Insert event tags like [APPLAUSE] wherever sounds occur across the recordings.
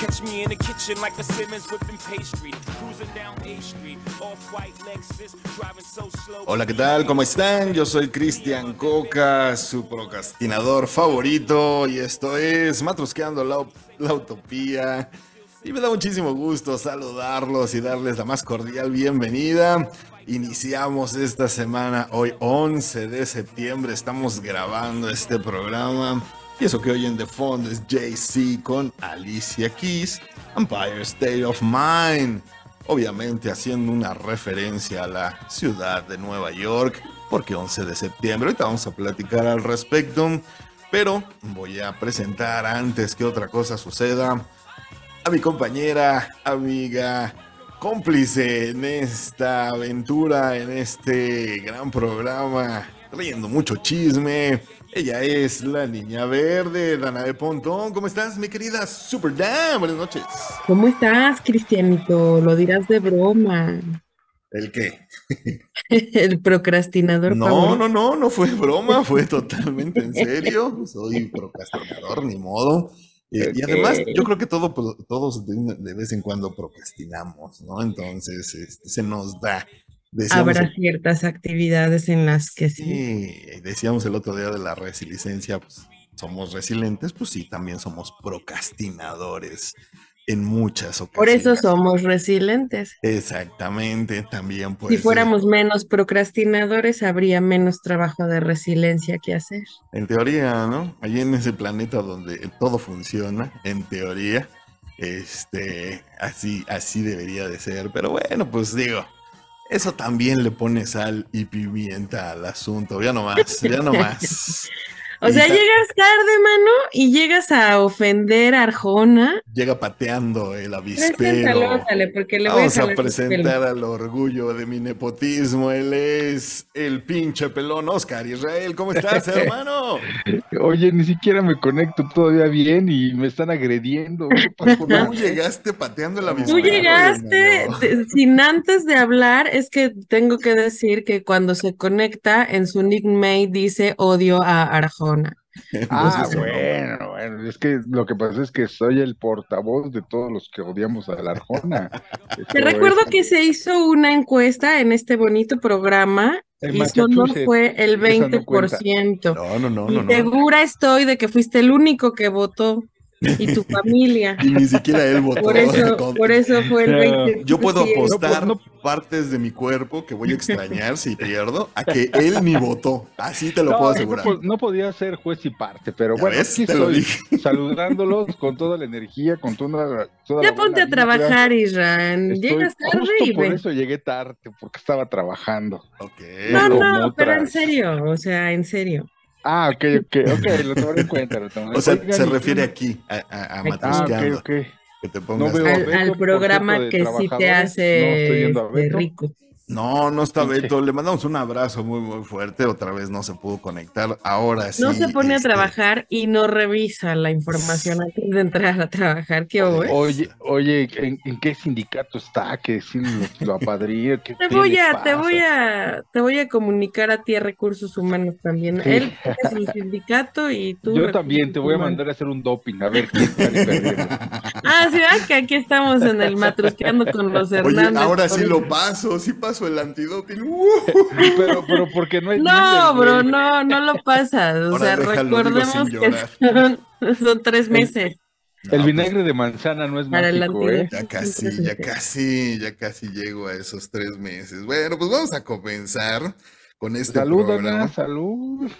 Catch me in the kitchen like Simmons whipping pastry. Cruising down A Street. Hola, ¿qué tal? ¿Cómo están? Yo soy Cristian Coca, su procrastinador favorito, y esto es Matrosqueando la, la Utopía. Y me da muchísimo gusto saludarlos y darles la más cordial bienvenida. Iniciamos esta semana, hoy 11 de septiembre, estamos grabando este programa. Y eso que oyen de fondo es JC con Alicia Keys, Empire State of Mind. Obviamente haciendo una referencia a la ciudad de Nueva York, porque 11 de septiembre, ahorita vamos a platicar al respecto, pero voy a presentar antes que otra cosa suceda a mi compañera, amiga, cómplice en esta aventura, en este gran programa, trayendo mucho chisme. Ella es la niña verde, Dana de Pontón. ¿Cómo estás, mi querida Super Dan? Buenas noches. ¿Cómo estás, Cristianito? Lo dirás de broma. ¿El qué? [LAUGHS] El procrastinador. No, favorito. no, no, no fue broma, fue totalmente en serio. Soy procrastinador, ni modo. Eh, Y además, yo creo que todo, todos de, de vez en cuando procrastinamos, ¿no? Entonces, este, se nos da. Decíamos, Habrá ciertas actividades en las que sí. sí, decíamos el otro día de la resiliencia, pues somos resilientes, pues sí, también somos procrastinadores en muchas ocasiones. Por eso somos resilientes. Exactamente, también pues. Si fuéramos menos procrastinadores, habría menos trabajo de resiliencia que hacer. En teoría, ¿no? Allí en ese planeta donde todo funciona, en teoría, este, así, así debería de ser. Pero bueno, pues digo, eso también le pone sal y pimienta al asunto. Ya no más, ya no [LAUGHS] más. O sea, llegas tarde, mano, y llegas a ofender a Arjona. Llega pateando el Preséntalo, avispero. ándale, porque le voy a Vamos a presentar al orgullo de mi nepotismo. Él es el pinche pelón Oscar Israel. ¿Cómo estás, [LAUGHS] hermano? Oye, ni siquiera me conecto todavía bien y me están agrediendo. [LAUGHS] Tú llegaste pateando el avispero. Tú llegaste de- sin antes de hablar, es que tengo que decir que cuando se conecta en su nickname dice odio a Arjona. [LAUGHS] Ah, Entonces, bueno, bueno, es que lo que pasa es que soy el portavoz de todos los que odiamos a la Arjona. [LAUGHS] Te Eso recuerdo que se hizo una encuesta en este bonito programa En y solo fue el esa no cuenta. 20%. No, no, no, no, no. segura estoy de que fuiste el único que votó y tu familia. Y ni siquiera él votó. Por eso, por eso fue el No. 20%. Yo puedo No, pues, apostar no. partes de mi cuerpo que voy a extrañar si pierdo a que él ni votó. Así te lo No, puedo asegurar. no podía ser juez y parte, pero Ya bueno, ves, aquí te lo estoy dije. [LAUGHS] saludándolos con toda la energía, con toda, toda Ya la buena ponte a trabajar, Isran. Estoy- Llegas tarde justo y por eso llegué tarde, porque estaba trabajando. No, no, pero en serio, o sea, en serio. Ah, ok, ok, ok, lo tomaré en cuenta. Lo tomaré. O sea, Oigan, se refiere aquí a, a, a Ah, matrusqueando, ok, ok. que te pongas. veo No, a Al, Beto al programa que sí te trabajadores, no estoy hace este, Beto. rico. No, está Ok. Beto. Le mandamos un abrazo muy, muy fuerte. Otra vez no se pudo conectar. Ahora sí. No se pone a este, trabajar y no revisa la información antes de entrar a trabajar. ¿Qué hubo, eh? Oye, oye, ¿en, en qué sindicato está? Que sí lo, lo apadría. ¿qué- Te voy a, te voy a, te voy a comunicar a ti a recursos humanos también. Sí. Él tiene su sindicato y tú. Yo también te voy a mandar a hacer un doping, a ver quién perdiendo. Ah, sí, ¿verdad? que aquí estamos en el matrusqueando con los Oye, Hernández. ahora sí lo paso, sí paso el antidoping. ¡Uh! Pero, pero porque no hay No, bro, güey. no, no lo pasas. O Ahora sea, déjalo, digo sin recordemos que [LAUGHS] son, son tres meses. No, El pues, vinagre de manzana no es Para el mágico, ¿eh? antídoto. Ya casi, ya casi, ya casi llego a esos tres meses. Bueno, pues vamos a comenzar con este Salud, programa. Ana, salud.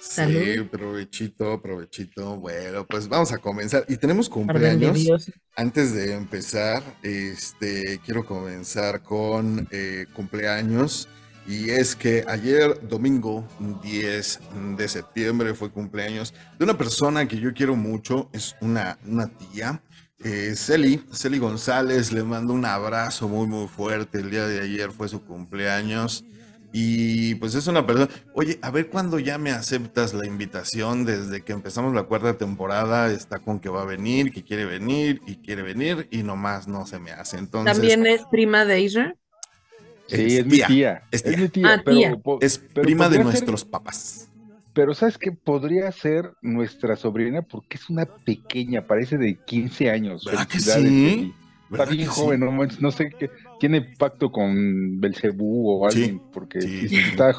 Sí, provechito, provechito. Bueno, pues vamos a comenzar. Y tenemos cumpleaños. Antes de empezar, este, quiero comenzar con eh, cumpleaños. Y es que ayer, domingo 10 de septiembre, fue cumpleaños de una persona que yo quiero mucho. Es una, una tía. Eh, Celi, Celi González, le mando un abrazo muy, muy fuerte. El día de ayer fue su cumpleaños. Y pues es una persona. Oye, a ver cuándo ya me aceptas la invitación. Desde que empezamos la cuarta temporada, está con que va a venir, que quiere venir y quiere venir, y nomás no se me hace. Entonces, ¿También es prima de Isra? Sí, es, mi tía. Es, Es tía. mi tía, Ah, pero, tía. po- Es pero prima de ser- nuestros papás. Pero ¿sabes qué? Podría ser nuestra sobrina porque es una pequeña, parece de 15 años. ¿Verdad que sí? Está ¿Verdad bien sí? joven, no, sé qué. Tiene pacto con Belcebú o alguien, porque sí, sí, sí. está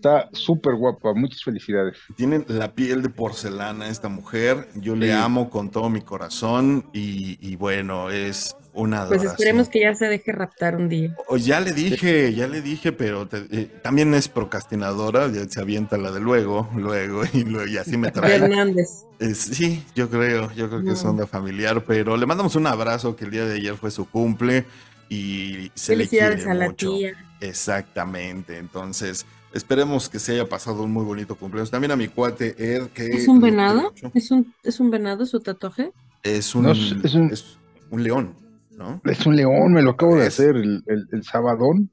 está súper guapa. Muchas felicidades. Tiene la piel de porcelana esta mujer. Yo le amo con todo mi corazón. Y, y bueno, es una Pues adoración. esperemos que ya se deje raptar un día. O ya le dije, ya le dije, pero te- eh, también es procrastinadora, ya se avienta la de luego, luego [LAUGHS] y, luego, y así me trae. Hernández. Eh, sí, yo creo, yo creo que es onda familiar, pero le mandamos un abrazo que el día de ayer fue su cumple y se le Felicidades quiere a la mucho. tía. Exactamente, entonces esperemos que se haya pasado un muy bonito cumpleaños. También a mi cuate Ed, que ¿Es un venado? ¿Es un, ¿Es un venado su tatuaje? Es un, No, es- un- es un león, ¿no? Es un león, me lo acabo de hacer el, el, el sabadón.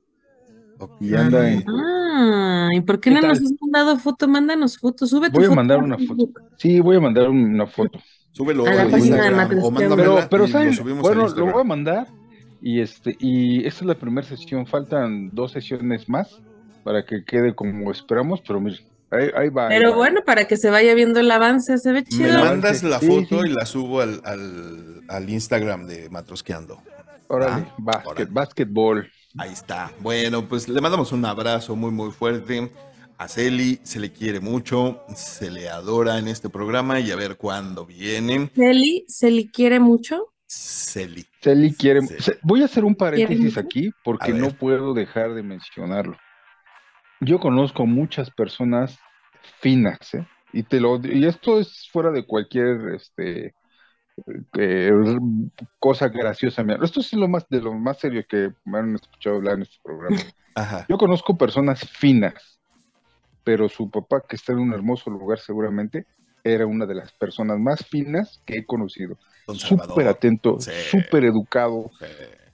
Y anda en- Ah, ¿y por qué ¿Qué no nos has mandado foto? Mándanos fotos, sube tu Voy a foto mandar una foto. Sí, voy a mandar una foto. Súbelo A la al página de Matres o Pero, pero y lo Bueno, lo voy a mandar y este y esta es la primera sesión. Faltan dos sesiones más para que quede como esperamos, pero miren, ahí, ahí va. ahí Pero va. bueno, para que se vaya viendo el avance, se ve Me chido. mandas la foto sí. y la subo al, al, al Instagram de Matrosqueando. Órale, Ah, básquet, órale. básquetbol. Ahí está. Bueno, pues le mandamos un abrazo muy, muy fuerte. A Celi se le quiere mucho, se le adora en este programa y a ver cuándo viene. Celi, ¿Celi quiere mucho? Celi. Celi quiere. Se- Voy a hacer un paréntesis aquí porque no puedo dejar de mencionarlo. Yo conozco muchas personas finas, ¿eh? Y te lo y esto es fuera de cualquier este eh, cosa graciosa. mía. Esto es lo más de lo más serio que me han escuchado hablar en este programa. [LAUGHS] Ajá. Yo conozco personas finas, pero su papá, que está en un hermoso lugar seguramente, era una de las personas más finas que he conocido. Súper atento, Sí. súper educado,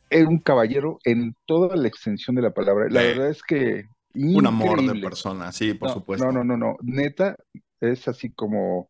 era un caballero en toda la extensión de la palabra. La Sí. verdad es que un amor de persona, sí, por no, supuesto. No, no, no, no. Neta, es así como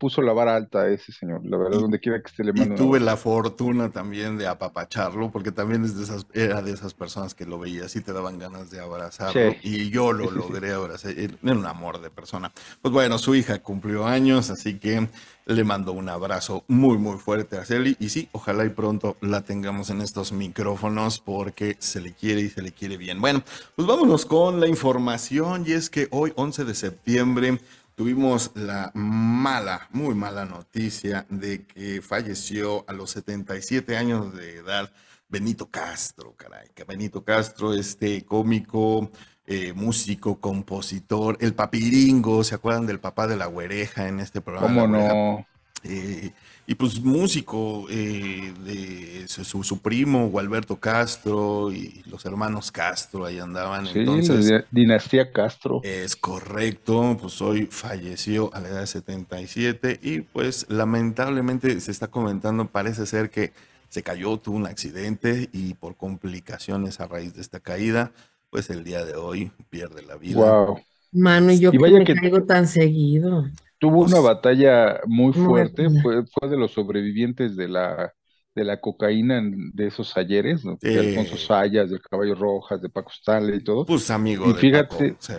puso la vara alta a ese señor. La verdad, Y- donde quiera que esté le Y mando un tuve la fortuna también de apapacharlo, porque también es de esas, era de esas personas que lo veías y te daban ganas de abrazarlo. Sí. Y yo lo Sí, sí, sí. logré abrazar. Era un amor de persona. Pues bueno, su hija cumplió años, así que le mando un abrazo muy, muy fuerte a Celi. Y sí, ojalá y pronto la tengamos en estos micrófonos, porque se le quiere y se le quiere bien. Bueno, pues vámonos con la información. Y es que hoy, 11 de septiembre, tuvimos la mala, muy mala noticia de que falleció a los 77 años de edad Benito Castro, caray, que Benito Castro, este cómico, eh, músico, compositor, el papiringo, ¿se acuerdan del papá de la güereja en este programa? ¿Cómo no? Eh, y pues músico eh, de su, primo, Gualberto Castro, y los hermanos Castro ahí andaban. Sí, Entonces, la dinastía Castro. es correcto, pues hoy falleció a la edad de 77 y pues lamentablemente se está comentando, parece ser que se cayó, tuvo un accidente y por complicaciones a raíz de esta caída, pues el día de hoy pierde la vida. Wow. Mano, yo Y que vaya me que- caigo tan seguido. Tuvo Pues- una batalla muy fuerte, buena. fue, fue de los sobrevivientes de la, de la cocaína de esos ayeres, ¿no? de. Alfonso Sayas, del Caballo Rojas, de Paco Stanley y todo. Pues amigo Y de fíjate- Paco, sí.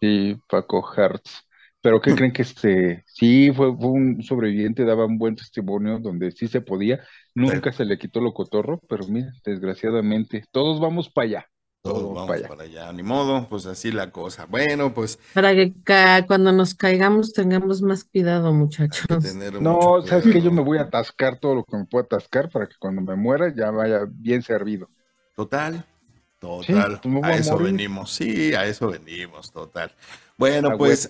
Sí, Paco Hertz. Pero ¿qué creen que este? Sí, fue, fue un sobreviviente, daba un buen testimonio donde sí se podía. Nunca se le quitó lo cotorro, pero mira, desgraciadamente, todos vamos para allá. Todos Todos vamos para allá. para allá, ni modo, pues así la cosa. Bueno, pues Para que cuando nos caigamos tengamos más cuidado, que muchachos. tener No, mucho ¿sabes qué? Yo me voy a atascar todo lo que me pueda atascar para que cuando me muera ya vaya bien servido. Total, total, pues a a eso venimos, sí, a eso venimos, total. Bueno, A pues.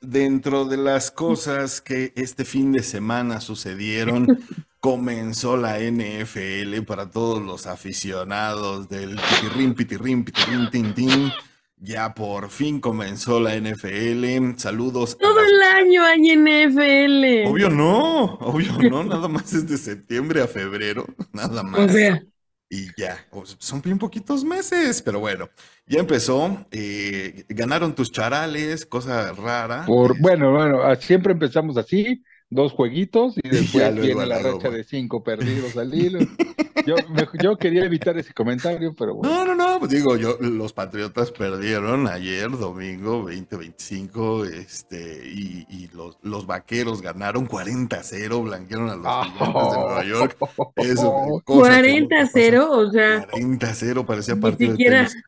Dentro de las cosas que este fin de semana sucedieron, [LAUGHS] comenzó la NFL para todos los aficionados del pitirrín, pitirrín, pitirrín, tin, tin. Ya por fin comenzó la NFL. Saludos. Todo el año hay NFL. Obvio no, obvio no, nada más es de septiembre a febrero, nada más. O sea, Y ya, son bien poquitos meses, pero bueno, ya empezó. eh, ganaron tus charales, cosa rara. Por, bueno, bueno, ah, siempre empezamos así, dos jueguitos y [LAUGHS] después viene la racha de cinco [LAUGHS] perdidos al hilo. Yo, me- yo quería evitar ese comentario, pero bueno. No, no, no, pues digo, yo, los Patriotas perdieron ayer, domingo 2025, este, y, y los, los Vaqueros ganaron 40-0, blanquearon a los Gigantes de Nueva York. [LAUGHS] Eso, cosa que nunca pasa. 40-0, o sea, 40-0, parecía Ni partido de siquiera- tenis.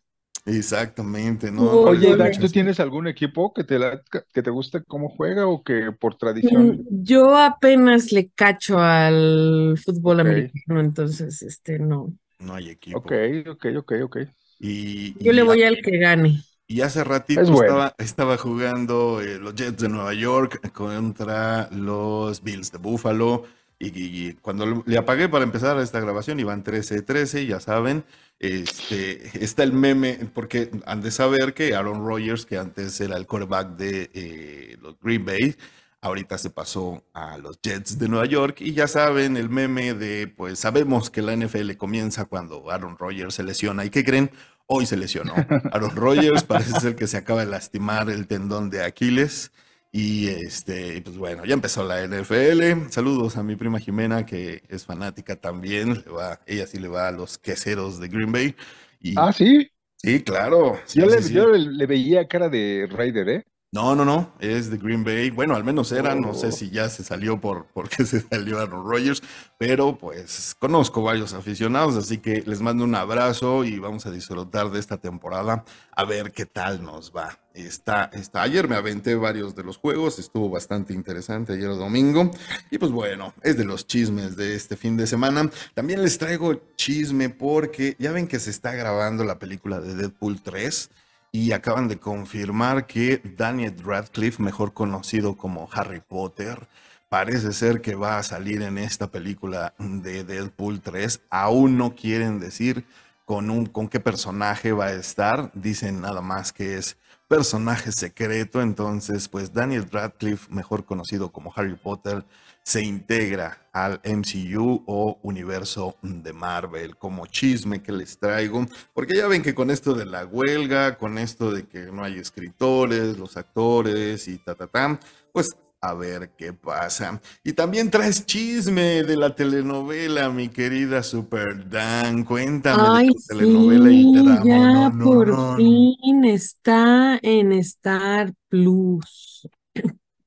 Exactamente, ¿no? Oye. Dax, ¿tú tienes algún equipo que te, la- que te guste cómo juega o que por tradición? mm, yo apenas le cacho al fútbol americano, entonces, este, no. No hay equipo. Ok, ok, ok, ok. Y, Yo y le a- voy al que gane. Y hace ratito Es bueno. estaba, estaba jugando eh, los Jets de Nueva York contra los Bills de Buffalo. Y, y- cuando le- apagué para empezar esta grabación, iban 13-13, ya saben. Este, está el meme, porque han de saber que Aaron Rodgers, que antes era el quarterback de eh, los Green Bay, ahorita se pasó a los Jets de Nueva York. Y ya saben, el meme de, pues sabemos que la NFL comienza cuando Aaron Rodgers se lesiona. ¿Y qué creen? Hoy se lesionó. Aaron Rodgers parece ser que se acaba de lastimar el tendón de Aquiles. Y este, pues bueno, ya empezó la NFL. Saludos a mi prima Jimena, que es fanática también. Le va, ella sí le va a los queseros de Green Bay. Y, Ah, sí. sí, claro. sí, Yo, sí, le, sí. yo le, le veía cara de Raider, ¿eh? No, no, no, es de Green Bay. Bueno, al menos era, no sé Oh. si ya se salió por porque se salió Aaron Rodgers, pero pues conozco varios aficionados, así que les mando un abrazo y vamos a disfrutar de esta temporada a ver qué tal nos va. Está, está, ayer me aventé varios de los juegos, estuvo bastante interesante ayer domingo y pues bueno, es de los chismes de este fin de semana. También les traigo chisme porque ya ven que se está grabando la película de Deadpool 3 y acaban de confirmar que Daniel Radcliffe, mejor conocido como Harry Potter, parece ser que va a salir en esta película de Deadpool 3. Aún no quieren decir con, un, con qué personaje va a estar. Dicen nada más que es personaje secreto. Entonces, pues Daniel Radcliffe, mejor conocido como Harry Potter, se integra al MCU o universo de Marvel como chisme que les traigo, porque ya ven que con esto de la huelga, con esto de que no hay escritores, los actores y ta ta ta, pues a ver qué pasa. Y también traes chisme de la telenovela, mi querida Super Dan. Cuéntame Ay, de tu telenovela y te sí, damos. ya No, no, por no. fin está en Star Plus.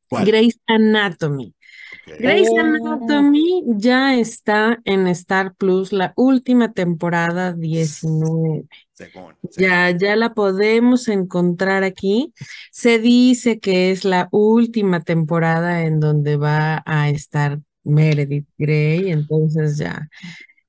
¿Cuál? Grey's Anatomy. Ok. Grey's. Anatomy ya está en Star Plus, la última temporada 19. Según, Ya, ya la podemos encontrar aquí. Se dice que es la última temporada en donde va a estar Meredith Grey, entonces ya,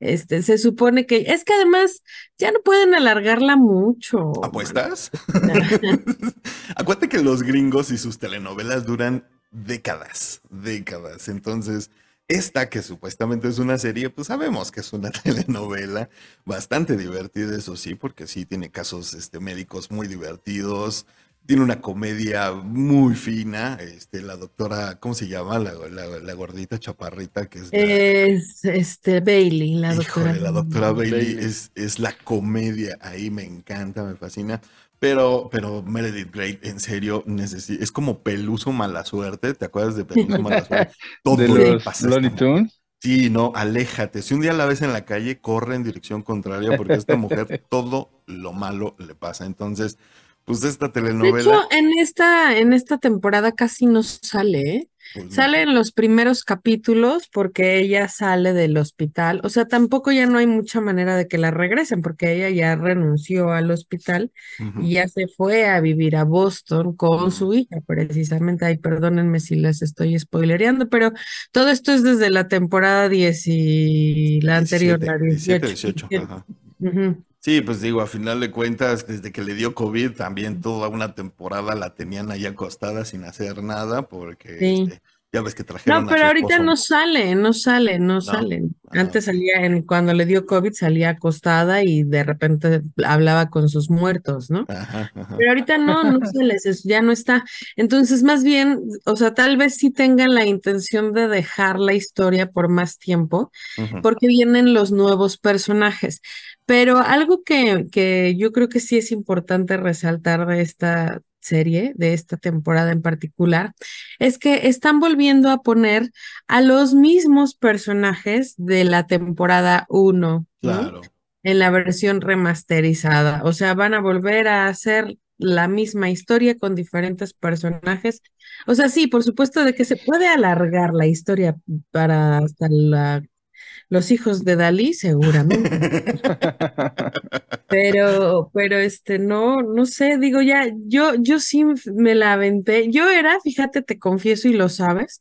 este, se supone que, es que además ya no pueden alargarla mucho. ¿Apuestas? [LAUGHS] [LAUGHS] Acuérdate que los gringos y sus telenovelas duran décadas, décadas. Entonces, esta que supuestamente es una serie, pues sabemos que es una [LAUGHS] telenovela bastante divertida, eso sí, porque sí tiene casos este, médicos muy divertidos. Tiene una comedia muy fina. Este, la doctora, ¿cómo se llama? La, la- la gordita chaparrita que es la- Es este Bailey, la doctora. Híjole, la doctora Bailey Bailey. es, es la comedia ahí, me encanta, me fascina. Pero, pero Meredith Grey, en serio, es como Peluso Mala Suerte. ¿Te acuerdas de Peluso Mala [LAUGHS] Suerte? Todo De los Looney mujer. Tunes. Sí, no, aléjate. Si un día la ves en la calle, corre en dirección contraria porque a esta mujer [LAUGHS] todo lo malo le pasa. Entonces, pues esta De telenovela. hecho, en esta, en esta temporada casi no sale, ¿eh? pues, Sale en los primeros capítulos porque ella sale del hospital. O sea, tampoco ya no hay mucha manera de que la regresen porque ella ya renunció al hospital y ya se fue a vivir a Boston con su hija, precisamente. Ay, perdónenme si les estoy spoilereando, pero todo esto es desde la temporada 10 y la anterior, 17, la 17, 18. 18, ajá. Sí, pues digo, a final de cuentas, desde que le dio COVID, también toda una temporada la tenían ahí acostada sin hacer nada, porque Sí. este, Ya ves que trajeron No, a pero su ahorita esposo. no sale, no sale, no sale. Ah, Antes salía, en, cuando le dio COVID, salía acostada y de repente hablaba con sus muertos, ¿no? Ajá, ajá. Pero ahorita no, no [LAUGHS] se les, es- ya no está. Entonces, más bien, o sea, tal vez sí tengan la intención de dejar la historia por más tiempo, porque vienen los nuevos personajes. Pero algo que, que yo creo que sí es importante resaltar de esta serie, de esta temporada en particular, es que están volviendo a poner a los mismos personajes de la temporada 1, ¿no? Claro. en la versión remasterizada. O sea, van a volver a hacer la misma historia con diferentes personajes. O sea, sí, por supuesto de que se puede alargar la historia para hasta la- los hijos de Dalí, seguramente. [LAUGHS] Pero, pero este, no, no sé, digo ya, yo, yo sí me la aventé. Yo era, fíjate, te confieso y lo sabes.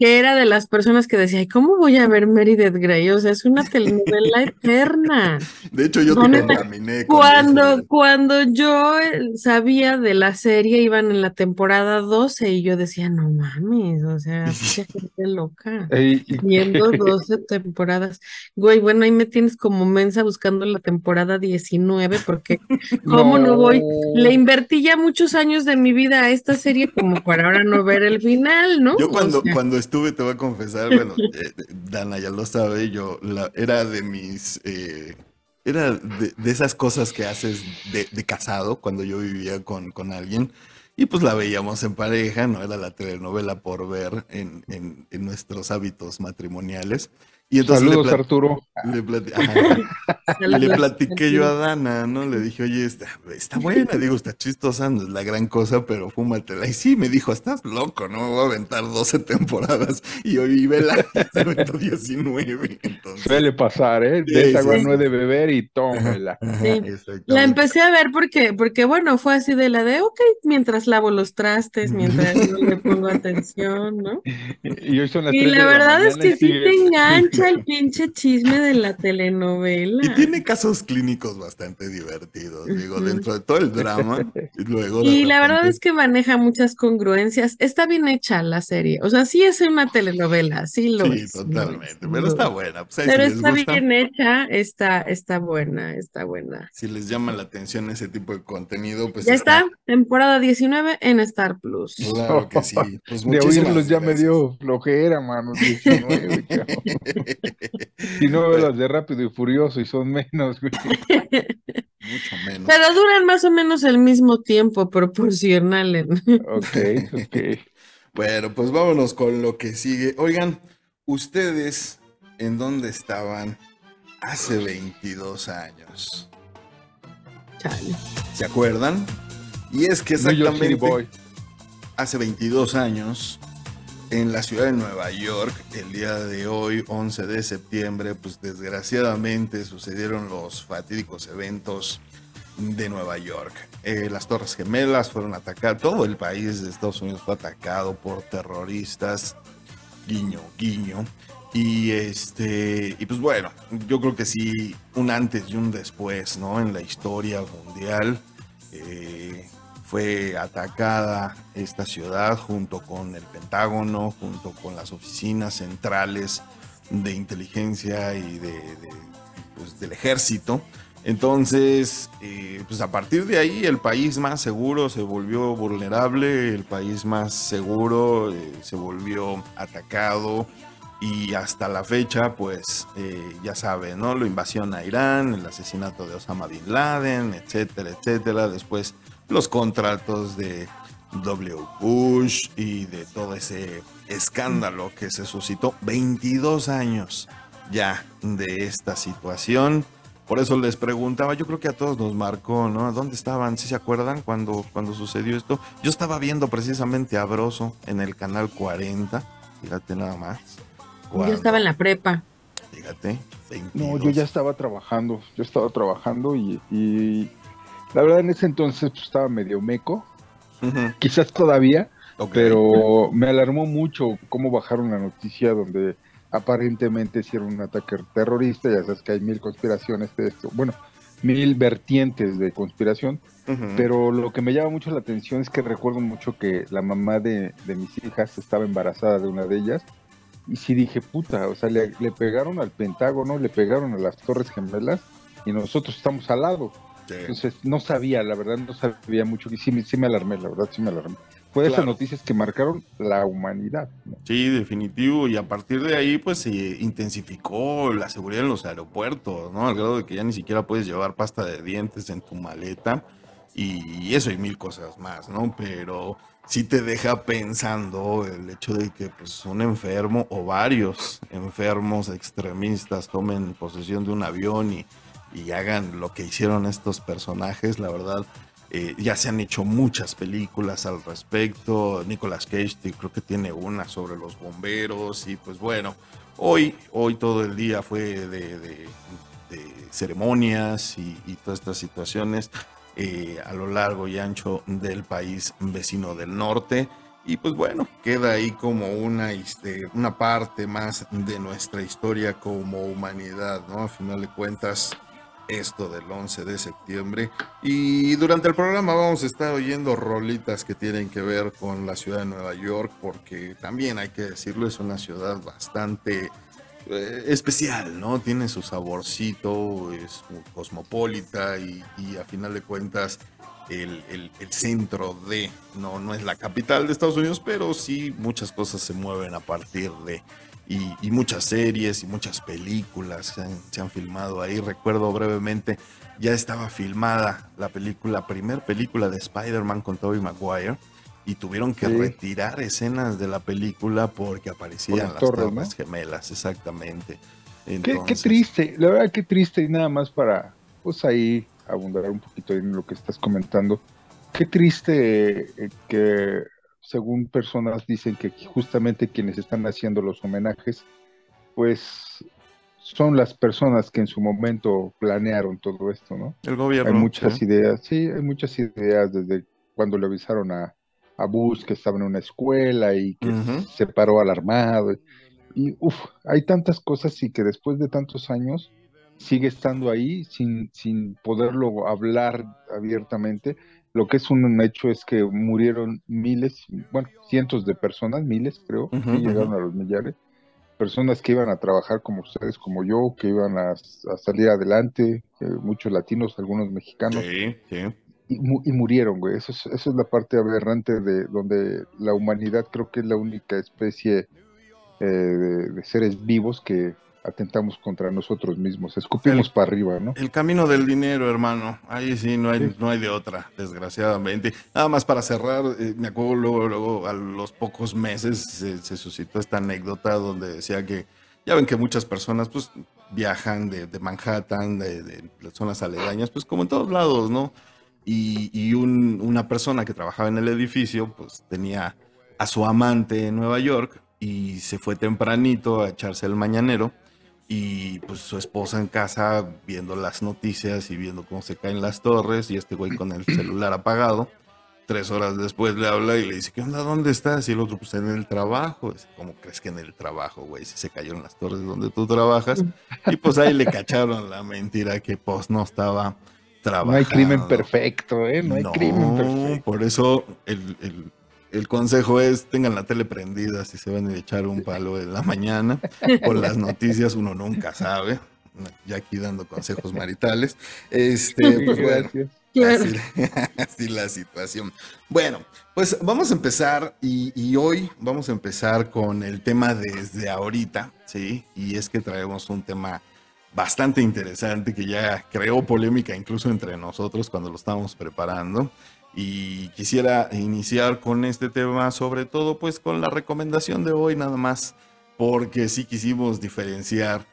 Que era de las personas que decía, "Ay, ¿cómo voy a ver Meredith Grey? O sea, es una telenovela [LAUGHS] eterna. De hecho, yo te contaminé con Cuando, cuando yo eh, sabía de la serie, iban en la temporada 12 y yo decía, no mames, o sea, [LAUGHS] qué gente loca. Viendo 12 temporadas. Güey, bueno, ahí me tienes como mensa buscando la temporada 19 porque [LAUGHS] ¿cómo no voy? Le invertí ya muchos años de mi vida a esta serie como para ahora no ver el final, ¿no? Yo O cuando, sea, cuando estuve, te voy a confesar, bueno, [LAUGHS] eh, Dana ya lo sabe, yo la, era de mis, eh, era de, de esas cosas que haces de, de casado cuando yo vivía con, con alguien y pues la veíamos en pareja, no era la telenovela por ver en, en- en nuestros hábitos matrimoniales. Y entonces le, Saludos, Arturo. le plati- [LAUGHS] le platiqué yo a. Dana, ¿no? Le dije, oye, está, está buena, digo, está chistosa, no es la gran cosa, pero fúmatela. Y sí, me dijo, estás loco, no me voy a aventar 12 temporadas. Y hoy vela, [LAUGHS] se aventó 19. Entonces, Suele pasar, ¿eh? Sí, De esa agua sí. no he de beber y tómela. Sí. La empecé a ver porque, porque bueno, fue así de la de, ok, mientras lavo los trastes, mientras [LAUGHS] no le pongo atención, ¿no? Y hoy son las Y 3 de la verdad es que sí te engancha el [LAUGHS] pinche chisme de la telenovela. Y tiene casos clínicos bastante divertidos, digo, dentro de todo el drama. Y luego de Y la verdad es que maneja muchas congruencias. Está bien hecha la serie. O sea, sí es una telenovela, sí lo Sí, es. lo totalmente, pero está es. buena. Pues Pero si está gusta, bien hecha, está, está buena, está buena. si les llama la atención ese tipo de contenido, pues Ya está, temporada 19 en Star Plus. Claro que sí. [LAUGHS] Pues De oírlos ya me dio flojera, mano. 19, [LAUGHS] Si no veo las de Rápido y Furioso y son menos, güey. [LAUGHS] Mucho menos. Pero duran más o menos el mismo tiempo proporcional. [LAUGHS] Ok, ok. [LAUGHS] Bueno, pues vámonos con lo que sigue. Oigan, ¿ustedes en dónde estaban hace 22 años? Chale. ¿Se acuerdan? Y es que exactamente Boy. hace 22 años, en la ciudad de Nueva York, el día de hoy, 11 de septiembre, pues desgraciadamente sucedieron los fatídicos eventos de Nueva York. Eh, las Torres Gemelas fueron atacadas, todo el país de Estados Unidos fue atacado por terroristas, guiño, guiño. Y este, y pues bueno, yo creo que sí, un antes y un después, ¿no? En la historia mundial. Eh, fue atacada esta ciudad junto con el Pentágono, junto con las oficinas centrales de inteligencia y de, pues, del ejército. Entonces, eh, pues a partir de ahí el país más seguro se volvió vulnerable, el país más seguro eh, se volvió atacado y hasta la fecha, pues eh, ya saben, ¿no? La invasión a Irán, el asesinato de Osama Bin Laden, etcétera, etcétera. Después los contratos de W. Bush y de todo ese escándalo que se suscitó 22 años ya de esta situación. Por eso les preguntaba, yo creo que a todos nos marcó, ¿no? ¿Dónde estaban? ¿Sí se acuerdan cuando, cuando sucedió esto? Yo estaba viendo precisamente a Broso en el canal 40, fíjate nada más. Yo estaba en la prepa. Fíjate, No, 22. yo ya estaba trabajando. Yo estaba trabajando y, y la verdad en ese entonces pues, estaba medio meco. Quizás todavía, pero me alarmó mucho cómo bajaron la noticia donde aparentemente hicieron un ataque terrorista, ya sabes que hay mil conspiraciones de esto. Bueno, mil vertientes de conspiración, pero lo que me llama mucho la atención es que recuerdo mucho que la mamá de, mis hijas estaba embarazada de una de ellas, y sí dije, puta, o sea, le, le pegaron al Pentágono, le pegaron a las Torres Gemelas, y nosotros estamos al lado. Entonces, no sabía, la verdad, no sabía mucho, y sí, sí me alarmé, la verdad, sí me alarmé fue esas noticias que marcaron la humanidad. Sí, definitivo. Y a partir de ahí, pues se intensificó la seguridad en los aeropuertos, ¿no? Al grado de que ya ni siquiera puedes llevar pasta de dientes en tu maleta. Y eso y mil cosas más, ¿no? Pero sí te deja pensando el hecho de que pues, un enfermo o varios enfermos extremistas tomen posesión de un avión y, y hagan lo que hicieron estos personajes, la verdad eh, ya se han hecho muchas películas al respecto. Nicolas Cage creo que tiene una sobre los bomberos. Y pues bueno, hoy, hoy todo el día fue de, ceremonias y, todas estas situaciones eh, a lo largo y ancho del país vecino del norte. Y pues bueno, queda ahí como una, este, una parte más de nuestra historia como humanidad, ¿no? A final de cuentas, esto del 11 de septiembre. Y durante el programa vamos a estar oyendo rolitas que tienen que ver con la ciudad de Nueva York, porque también hay que decirlo, es una ciudad bastante eh, especial, ¿no? Tiene su saborcito, es cosmopolita y, a final de cuentas el, el, centro de, no, no es la capital de Estados Unidos, pero sí muchas cosas se mueven a partir de y, muchas series y muchas películas se han, filmado ahí. Recuerdo brevemente, ya estaba filmada la película, primer película de Spider-Man con Tobey Maguire y tuvieron que retirar escenas de la película porque aparecían las torres gemelas, exactamente. qué, triste, la verdad qué triste y nada más para, pues ahí abundar un poquito en lo que estás comentando. Qué triste eh, que según personas dicen que justamente quienes están haciendo los homenajes, pues son las personas que en su momento planearon todo esto, ¿no? El gobierno. Hay muchas ideas, sí, hay muchas ideas desde cuando le avisaron a, a Bush que estaba en una escuela y que se paró alarmado. Y uff, hay tantas cosas y que después de tantos años sigue estando ahí sin, sin poderlo hablar abiertamente lo que es un hecho es que murieron miles, bueno, cientos de personas, miles creo, que llegaron a los millares, personas que iban a trabajar como ustedes, como yo, que iban a, salir adelante, muchos latinos, algunos mexicanos. Sí, sí. Y, murieron, güey. Eso es, eso es la parte aberrante de donde la humanidad creo que es la única especie eh, de, seres vivos que atentamos contra nosotros mismos, escupimos para arriba, ¿no? El camino del dinero, hermano, ahí sí no hay, no hay de otra, desgraciadamente. Nada más para cerrar, eh, me acuerdo luego, luego a los pocos meses se, suscitó esta anécdota donde decía que, ya ven que muchas personas pues viajan de, Manhattan, de, las zonas aledañas, pues como en todos lados, ¿no? Y, y un, una persona que trabajaba en el edificio, pues tenía a su amante en Nueva York y se fue tempranito a echarse el mañanero y pues su esposa en casa viendo las noticias y viendo cómo se caen las torres y este güey con el celular apagado. Tres horas después le habla y le dice, ¿qué onda? ¿Dónde estás? Y el otro, pues en el trabajo. ¿Cómo crees que en el trabajo, güey? Si se cayeron las torres donde tú trabajas. Y pues ahí le cacharon la mentira que pues no estaba trabajando. No hay crimen perfecto, ¿eh? No hay crimen perfecto. Por eso el, el el consejo es tengan la tele prendida si se van a echar un palo en la mañana. Con las noticias uno nunca sabe. Ya aquí dando consejos maritales. Este, [LAUGHS] pues bueno, [LAUGHS] así, la situación. Bueno, pues vamos a empezar y, y, hoy vamos a empezar con el tema desde ahorita, ¿sí? Y es que traemos un tema bastante interesante que ya creó polémica incluso entre nosotros cuando lo estábamos preparando. Y quisiera iniciar con este tema, sobre todo pues con la recomendación de hoy nada más, porque sí quisimos diferenciar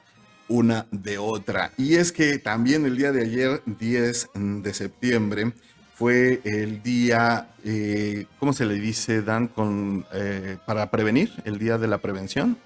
una de otra. Y es que también el día de ayer, 10 de septiembre, fue el día, eh, ¿cómo se le dice, Dan? Con, eh, para prevenir, el día de la prevención.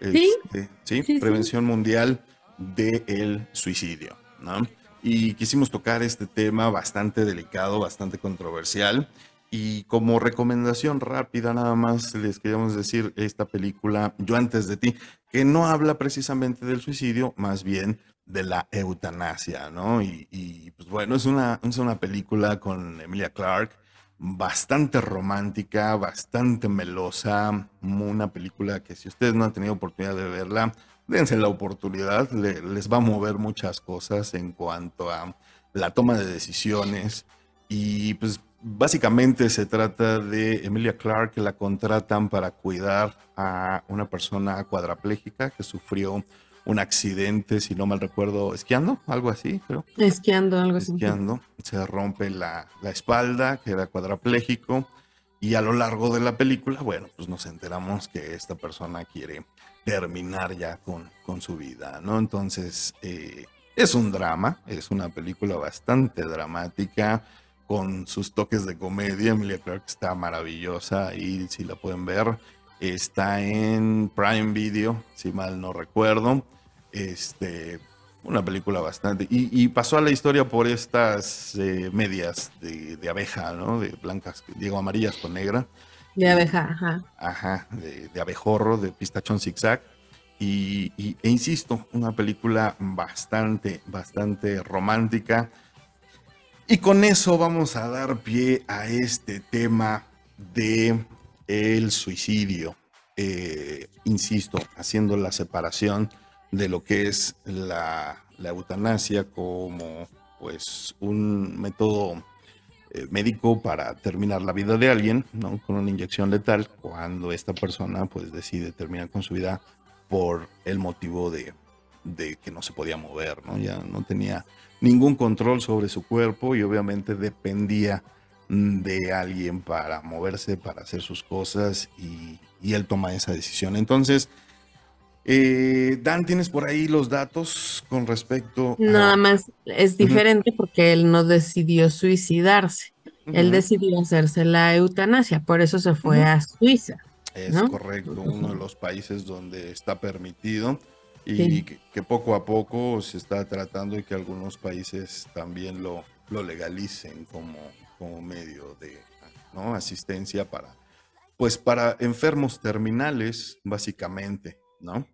Sí, este, ¿sí? prevención mundial del suicidio. ¿no? Y quisimos tocar este tema bastante delicado, bastante controversial. Y como recomendación rápida, nada más les queríamos decir esta película, Yo antes de ti, que no habla precisamente del suicidio, más bien de la eutanasia, ¿no? Y, pues bueno, es una, es una película con Emilia Clarke bastante romántica, bastante melosa, una película que si ustedes no han tenido oportunidad de verla, dense la oportunidad, les va a mover muchas cosas en cuanto a la toma de decisiones y pues básicamente se trata de Emilia Clark que la contratan para cuidar a una persona cuadraplégica que sufrió un accidente, si no mal recuerdo, esquiando, algo así, creo. Esquiando, algo así. Esquiando, se rompe la, la espalda, queda cuadraplégico y a lo largo de la película, bueno, pues nos enteramos que esta persona quiere terminar ya con, con su vida, ¿no? Entonces, eh, es un drama, es una película bastante dramática, con sus toques de comedia. Emilia Clarke está maravillosa y si la pueden ver, está en Prime Video, si mal no recuerdo. Este, una película bastante. Y, pasó a la historia por estas eh, medias de, abeja, ¿no? De blancas, digo, amarillas con negra. De abeja, ajá. Ajá, de, abejorro, de pistachón zigzag. Y, y, e insisto, una película bastante, bastante romántica. Y con eso vamos a dar pie a este tema de el suicidio. Eh, insisto, haciendo la separación de lo que es la, eutanasia como pues un método eh, médico para terminar la vida de alguien, ¿no? Con una inyección letal, cuando esta persona pues decide terminar con su vida por el motivo de, de que no se podía mover, ¿no? Ya no tenía ningún control sobre su cuerpo y obviamente dependía de alguien para moverse, para hacer sus cosas y, él toma esa decisión. Entonces, eh, Dan, ¿tienes por ahí los datos con respecto? Nada más es diferente porque él no decidió suicidarse, él decidió hacerse la eutanasia, por eso se fue a Suiza. Es correcto, uno de los países donde está permitido y que, poco a poco se está tratando y que algunos países también lo, lo legalicen como, como medio de ¿no? asistencia para, pues para enfermos terminales, básicamente, ¿no?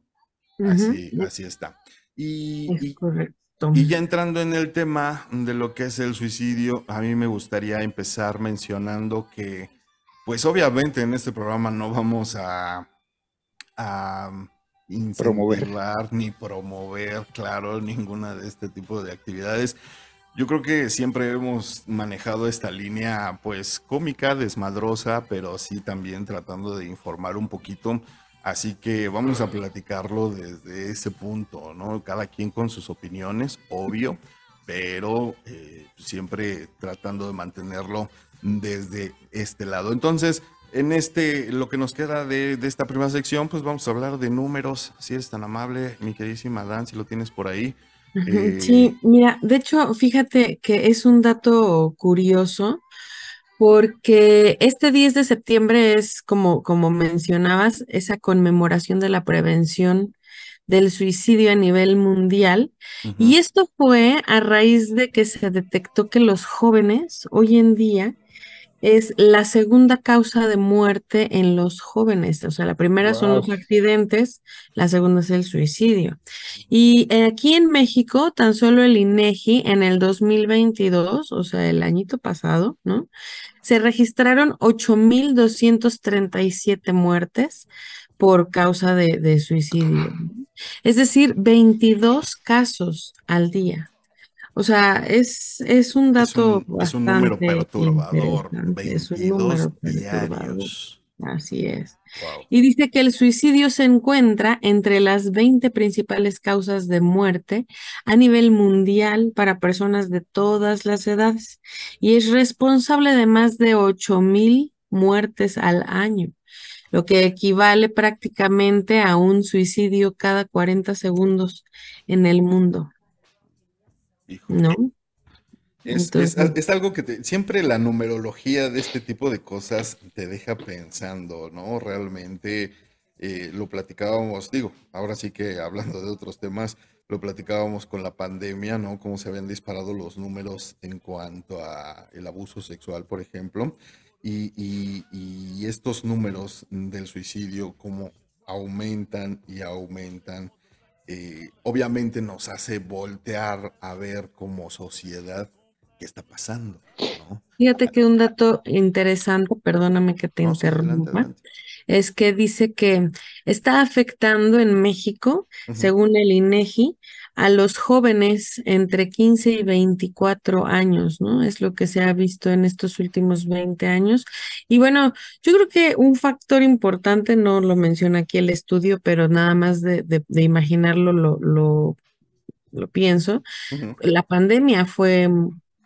Así, así está. Y, correcto. y ya entrando en el tema de lo que es el suicidio, a mí me gustaría empezar mencionando que, pues obviamente en este programa no vamos a, a promover ni promover, claro, ninguna de este tipo de actividades. Yo creo que siempre hemos manejado esta línea pues cómica, desmadrosa, pero sí también tratando de informar un poquito. Así que vamos a platicarlo desde ese punto, ¿no? Cada quien con sus opiniones, obvio, pero eh, siempre tratando de mantenerlo desde este lado. Entonces, en este, lo que nos queda de, esta primera sección, pues vamos a hablar de números, si eres tan amable, mi queridísima Dan, si lo tienes por ahí. Sí, eh, mira, de hecho, fíjate que es un dato curioso porque este 10 de septiembre es, como, como mencionabas, esa conmemoración de la prevención del suicidio a nivel mundial. Y esto fue a raíz de que se detectó que los jóvenes hoy en día es la segunda causa de muerte en los jóvenes. O sea, la primera son los accidentes, la segunda es el suicidio. Y aquí en México, tan solo el INEGI en el 2022, o sea, el añito pasado, ¿no? Se registraron 8.237 muertes por causa de, de suicidio. Es decir, 22 casos al día. O sea, es, es un dato es un, número perturbador. 22 diarios. Así es. Y dice que el suicidio se encuentra entre las 20 principales causas de muerte a nivel mundial para personas de todas las edades y es responsable de más de 8 mil muertes al año, lo que equivale prácticamente a un suicidio cada 40 segundos en el mundo. ¿No? Es, es, algo que siempre la numerología de este tipo de cosas te deja pensando, ¿no? Realmente eh, lo platicábamos, digo, ahora sí que hablando de otros temas, lo platicábamos con la pandemia, ¿no? Cómo se habían disparado los números en cuanto a el abuso sexual, por ejemplo. Y, estos números del suicidio, como aumentan y aumentan, eh, obviamente nos hace voltear a ver como sociedad qué está pasando. Fíjate que un dato interesante, perdóname que te interrumpa, es que dice que está afectando en México, según el INEGI, a los jóvenes entre 15 y 24 años, ¿no? Es lo que se ha visto en estos últimos 20 años. Y bueno, yo creo que un factor importante, no lo menciona aquí el estudio, pero nada más de, imaginarlo lo, lo, lo pienso. La pandemia fue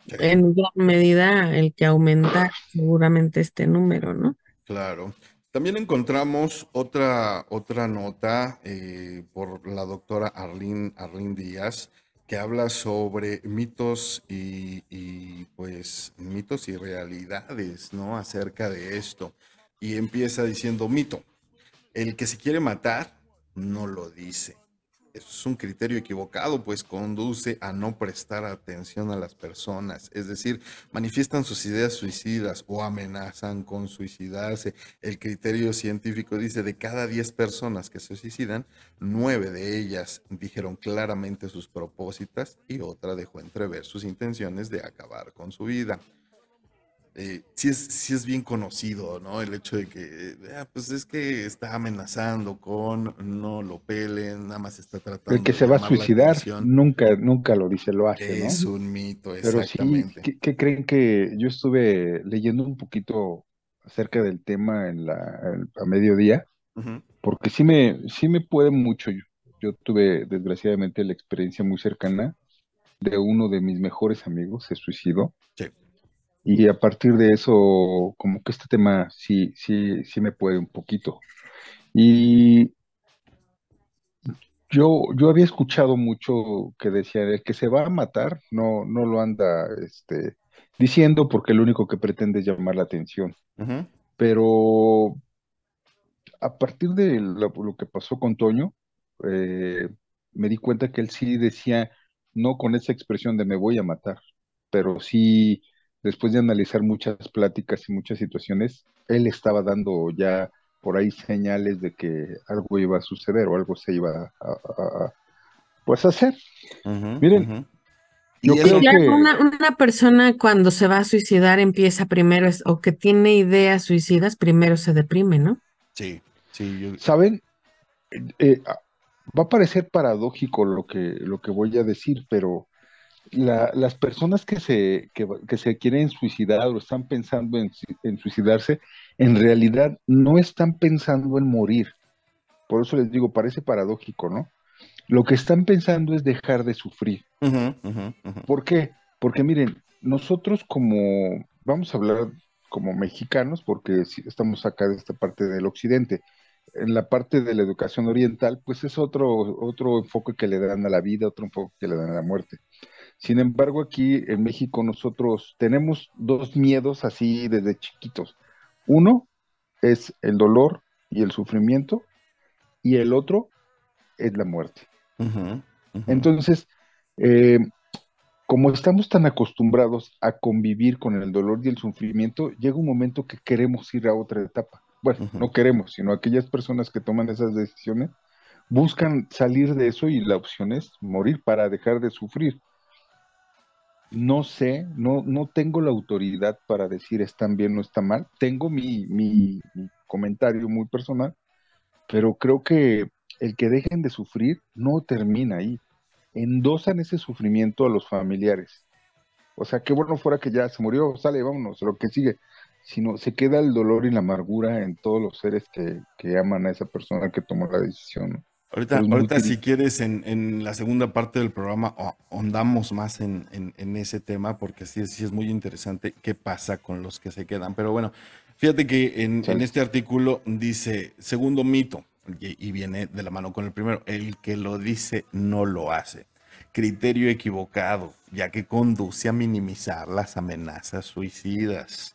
en gran medida el que aumenta seguramente este número, ¿no? Claro. También encontramos otra, otra nota eh, por la doctora Arlene, Arlene Díaz que habla sobre mitos y, y, pues mitos y realidades, ¿no? Acerca de esto. Y empieza diciendo mito. El que se quiere matar no lo dice es un criterio equivocado, pues conduce a no prestar atención a las personas, es decir, manifiestan sus ideas suicidas o amenazan con suicidarse. El criterio científico dice de cada 10 personas que se suicidan, 9 de ellas dijeron claramente sus propósitos y otra dejó entrever sus intenciones de acabar con su vida eh, sí, es, sí es bien conocido, ¿no? El hecho de que, ah, pues es que está amenazando con no lo pelen, nada más está tratando. El que se va a suicidar nunca, nunca lo dice, lo hace, Es un mito, exactamente. Pero sí, ¿qué, creen que yo estuve leyendo un poquito acerca del tema en la, a mediodía? Porque sí me, sí me puede mucho. Yo, yo tuve, desgraciadamente, la experiencia muy cercana de uno de mis mejores amigos, se suicidó. Sí y a partir de eso, como que este tema sí, sí, sí me puede un poquito. Y yo, yo había escuchado mucho que decía, el que se va a matar no, no lo anda este, diciendo porque lo único que pretende es llamar la atención. Pero a partir de lo, que pasó con Toño, eh, me di cuenta que él sí decía, no con esa expresión de me voy a matar, pero sí después de analizar muchas pláticas y muchas situaciones, él estaba dando ya por ahí señales de que algo iba a suceder o algo se iba a, pues hacer. Miren, yo creo que una, persona cuando se va a suicidar empieza primero o que tiene ideas suicidas, primero se deprime, ¿no? Sí, sí. ¿Saben? Eh, eh, va a parecer paradójico lo que, lo que voy a decir, pero las personas que se, que, se quieren suicidar o están pensando en, suicidarse, en realidad no están pensando en morir. Por eso les digo, parece paradójico, ¿no? Lo que están pensando es dejar de sufrir. ¿Por qué? Porque miren, nosotros como, vamos a hablar como mexicanos, porque estamos acá de esta parte del occidente, en la parte de la educación oriental, pues es otro, otro enfoque que le dan a la vida, otro enfoque que le dan a la muerte. Sin embargo, aquí en México nosotros tenemos dos miedos así desde chiquitos. Uno es el dolor y el sufrimiento y el otro es la muerte. Entonces, eh, como estamos tan acostumbrados a convivir con el dolor y el sufrimiento, llega un momento que queremos ir a otra etapa. Bueno, no queremos, sino aquellas personas que toman esas decisiones buscan salir de eso y la opción es morir para dejar de sufrir. No sé, no, no tengo la autoridad para decir están bien o está mal. Tengo mi, mi, comentario muy personal, pero creo que el que dejen de sufrir no termina ahí. Endosan ese sufrimiento a los familiares. O sea, qué bueno fuera que ya se murió, sale, vámonos, lo que sigue. Sino se queda el dolor y la amargura en todos los seres que, que aman a esa persona que tomó la decisión. Ahorita, ahorita si quieres, en, la segunda parte del programa ahondamos más en, ese tema porque sí, sí es muy interesante qué pasa con los que se quedan. Pero bueno, fíjate que en, este artículo dice, segundo mito, y, viene de la mano con el primero, el que lo dice no lo hace. Criterio equivocado, ya que conduce a minimizar las amenazas suicidas.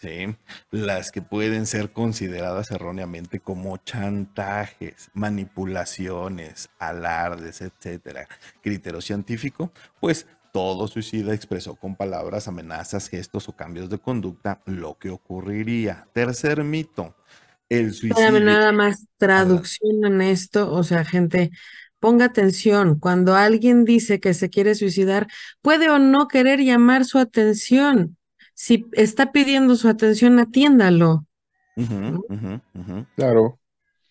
¿Sí? las que pueden ser consideradas erróneamente como chantajes, manipulaciones, alardes, etcétera. Criterio científico, pues Todo suicida expresó con palabras, amenazas, gestos o cambios de conducta lo que ocurriría. Tercer mito, el suicidio. nada más traducción en esto, o sea, gente, ponga atención, cuando alguien dice que se quiere suicidar, puede o no querer llamar su atención. Si está pidiendo su atención, atiéndalo. Claro.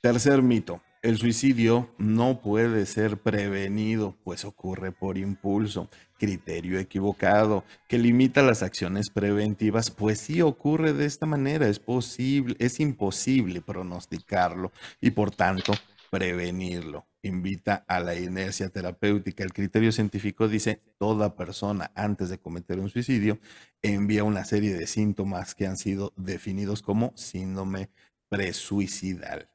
Tercer mito, el suicidio no puede ser prevenido, pues ocurre por impulso, criterio equivocado, que limita las acciones preventivas, pues sí ocurre de esta manera, es posible, es imposible pronosticarlo y por tanto prevenirlo. Invita a la inercia terapéutica. El criterio científico dice, toda persona antes de cometer un suicidio envía una serie de síntomas que han sido definidos como síndrome presuicidal.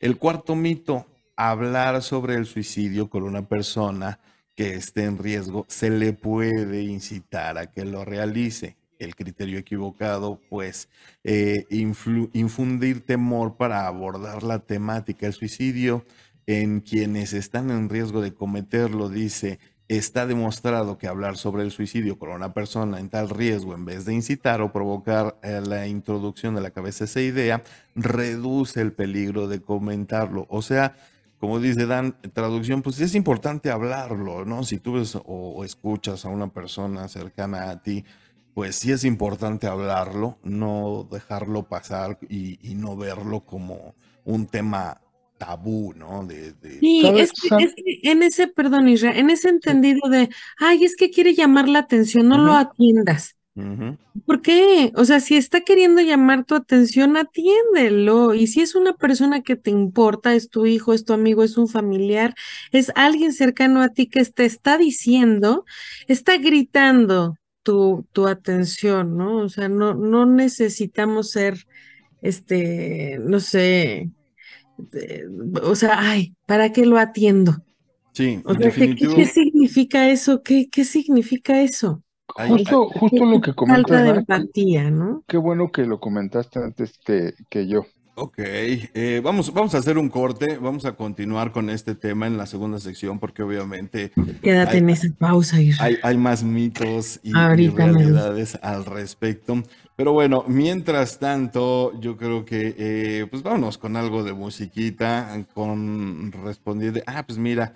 El cuarto mito, hablar sobre el suicidio con una persona que esté en riesgo, se le puede incitar a que lo realice. El criterio equivocado, pues, eh, infundir temor para abordar la temática. El suicidio en quienes están en riesgo de cometerlo, dice, Está demostrado que hablar sobre el suicidio con una persona en tal riesgo, en vez de incitar o provocar eh, la introducción de la cabeza esa idea, reduce el peligro de comentarlo. O sea, como dice Dan, traducción, pues es importante hablarlo, ¿no? Si tú ves o, escuchas a una persona cercana a ti, pues sí es importante hablarlo, no dejarlo pasar y, y no verlo como un tema tabú, ¿no? De, Sí, es que, en ese, perdón, Israel, en ese entendido de, ay, es que quiere llamar la atención, no lo atiendas. ¿Por qué? O sea, si está queriendo llamar tu atención, atiéndelo. Y si es una persona que te importa, es tu hijo, es tu amigo, es un familiar, es alguien cercano a ti que te está diciendo, está gritando tu, tu atención, ¿no? O sea, no, no necesitamos ser, este, no sé, o sea, ay, ¿para qué lo atiendo? Sí, ¿qué, significa eso? ¿Qué, qué significa eso? Justo, justo lo que comentas. Falta de empatía, ¿no? Qué bueno que lo comentaste antes que, que yo. Ok, eh, vamos, vamos a hacer un corte, vamos a continuar con este tema en la segunda sección porque obviamente... Quédate en esa pausa, Hay, hay más mitos y, y realidades al respecto. Pero bueno, mientras tanto, yo creo que, eh, pues vámonos con algo de musiquita, con responder ah, pues mira,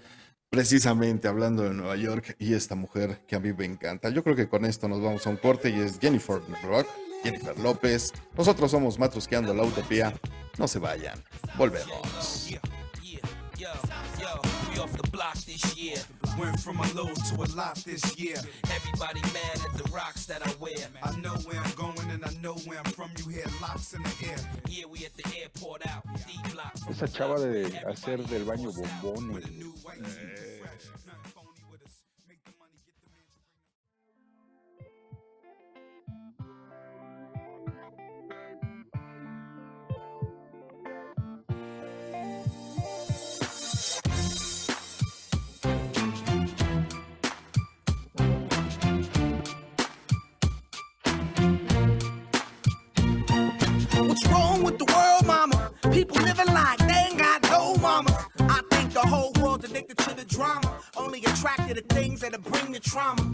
precisamente hablando de Nueva York y esta mujer que a mí me encanta. Yo creo que con esto nos vamos a un corte y es Jennifer Rock, Jennifer López. Nosotros somos Matrusqueando la Utopía. No se vayan, volvemos. a I know where I'm going and I know where I'm from. You hear locks in the air. Esa chava de hacer del baño bombones. Eh.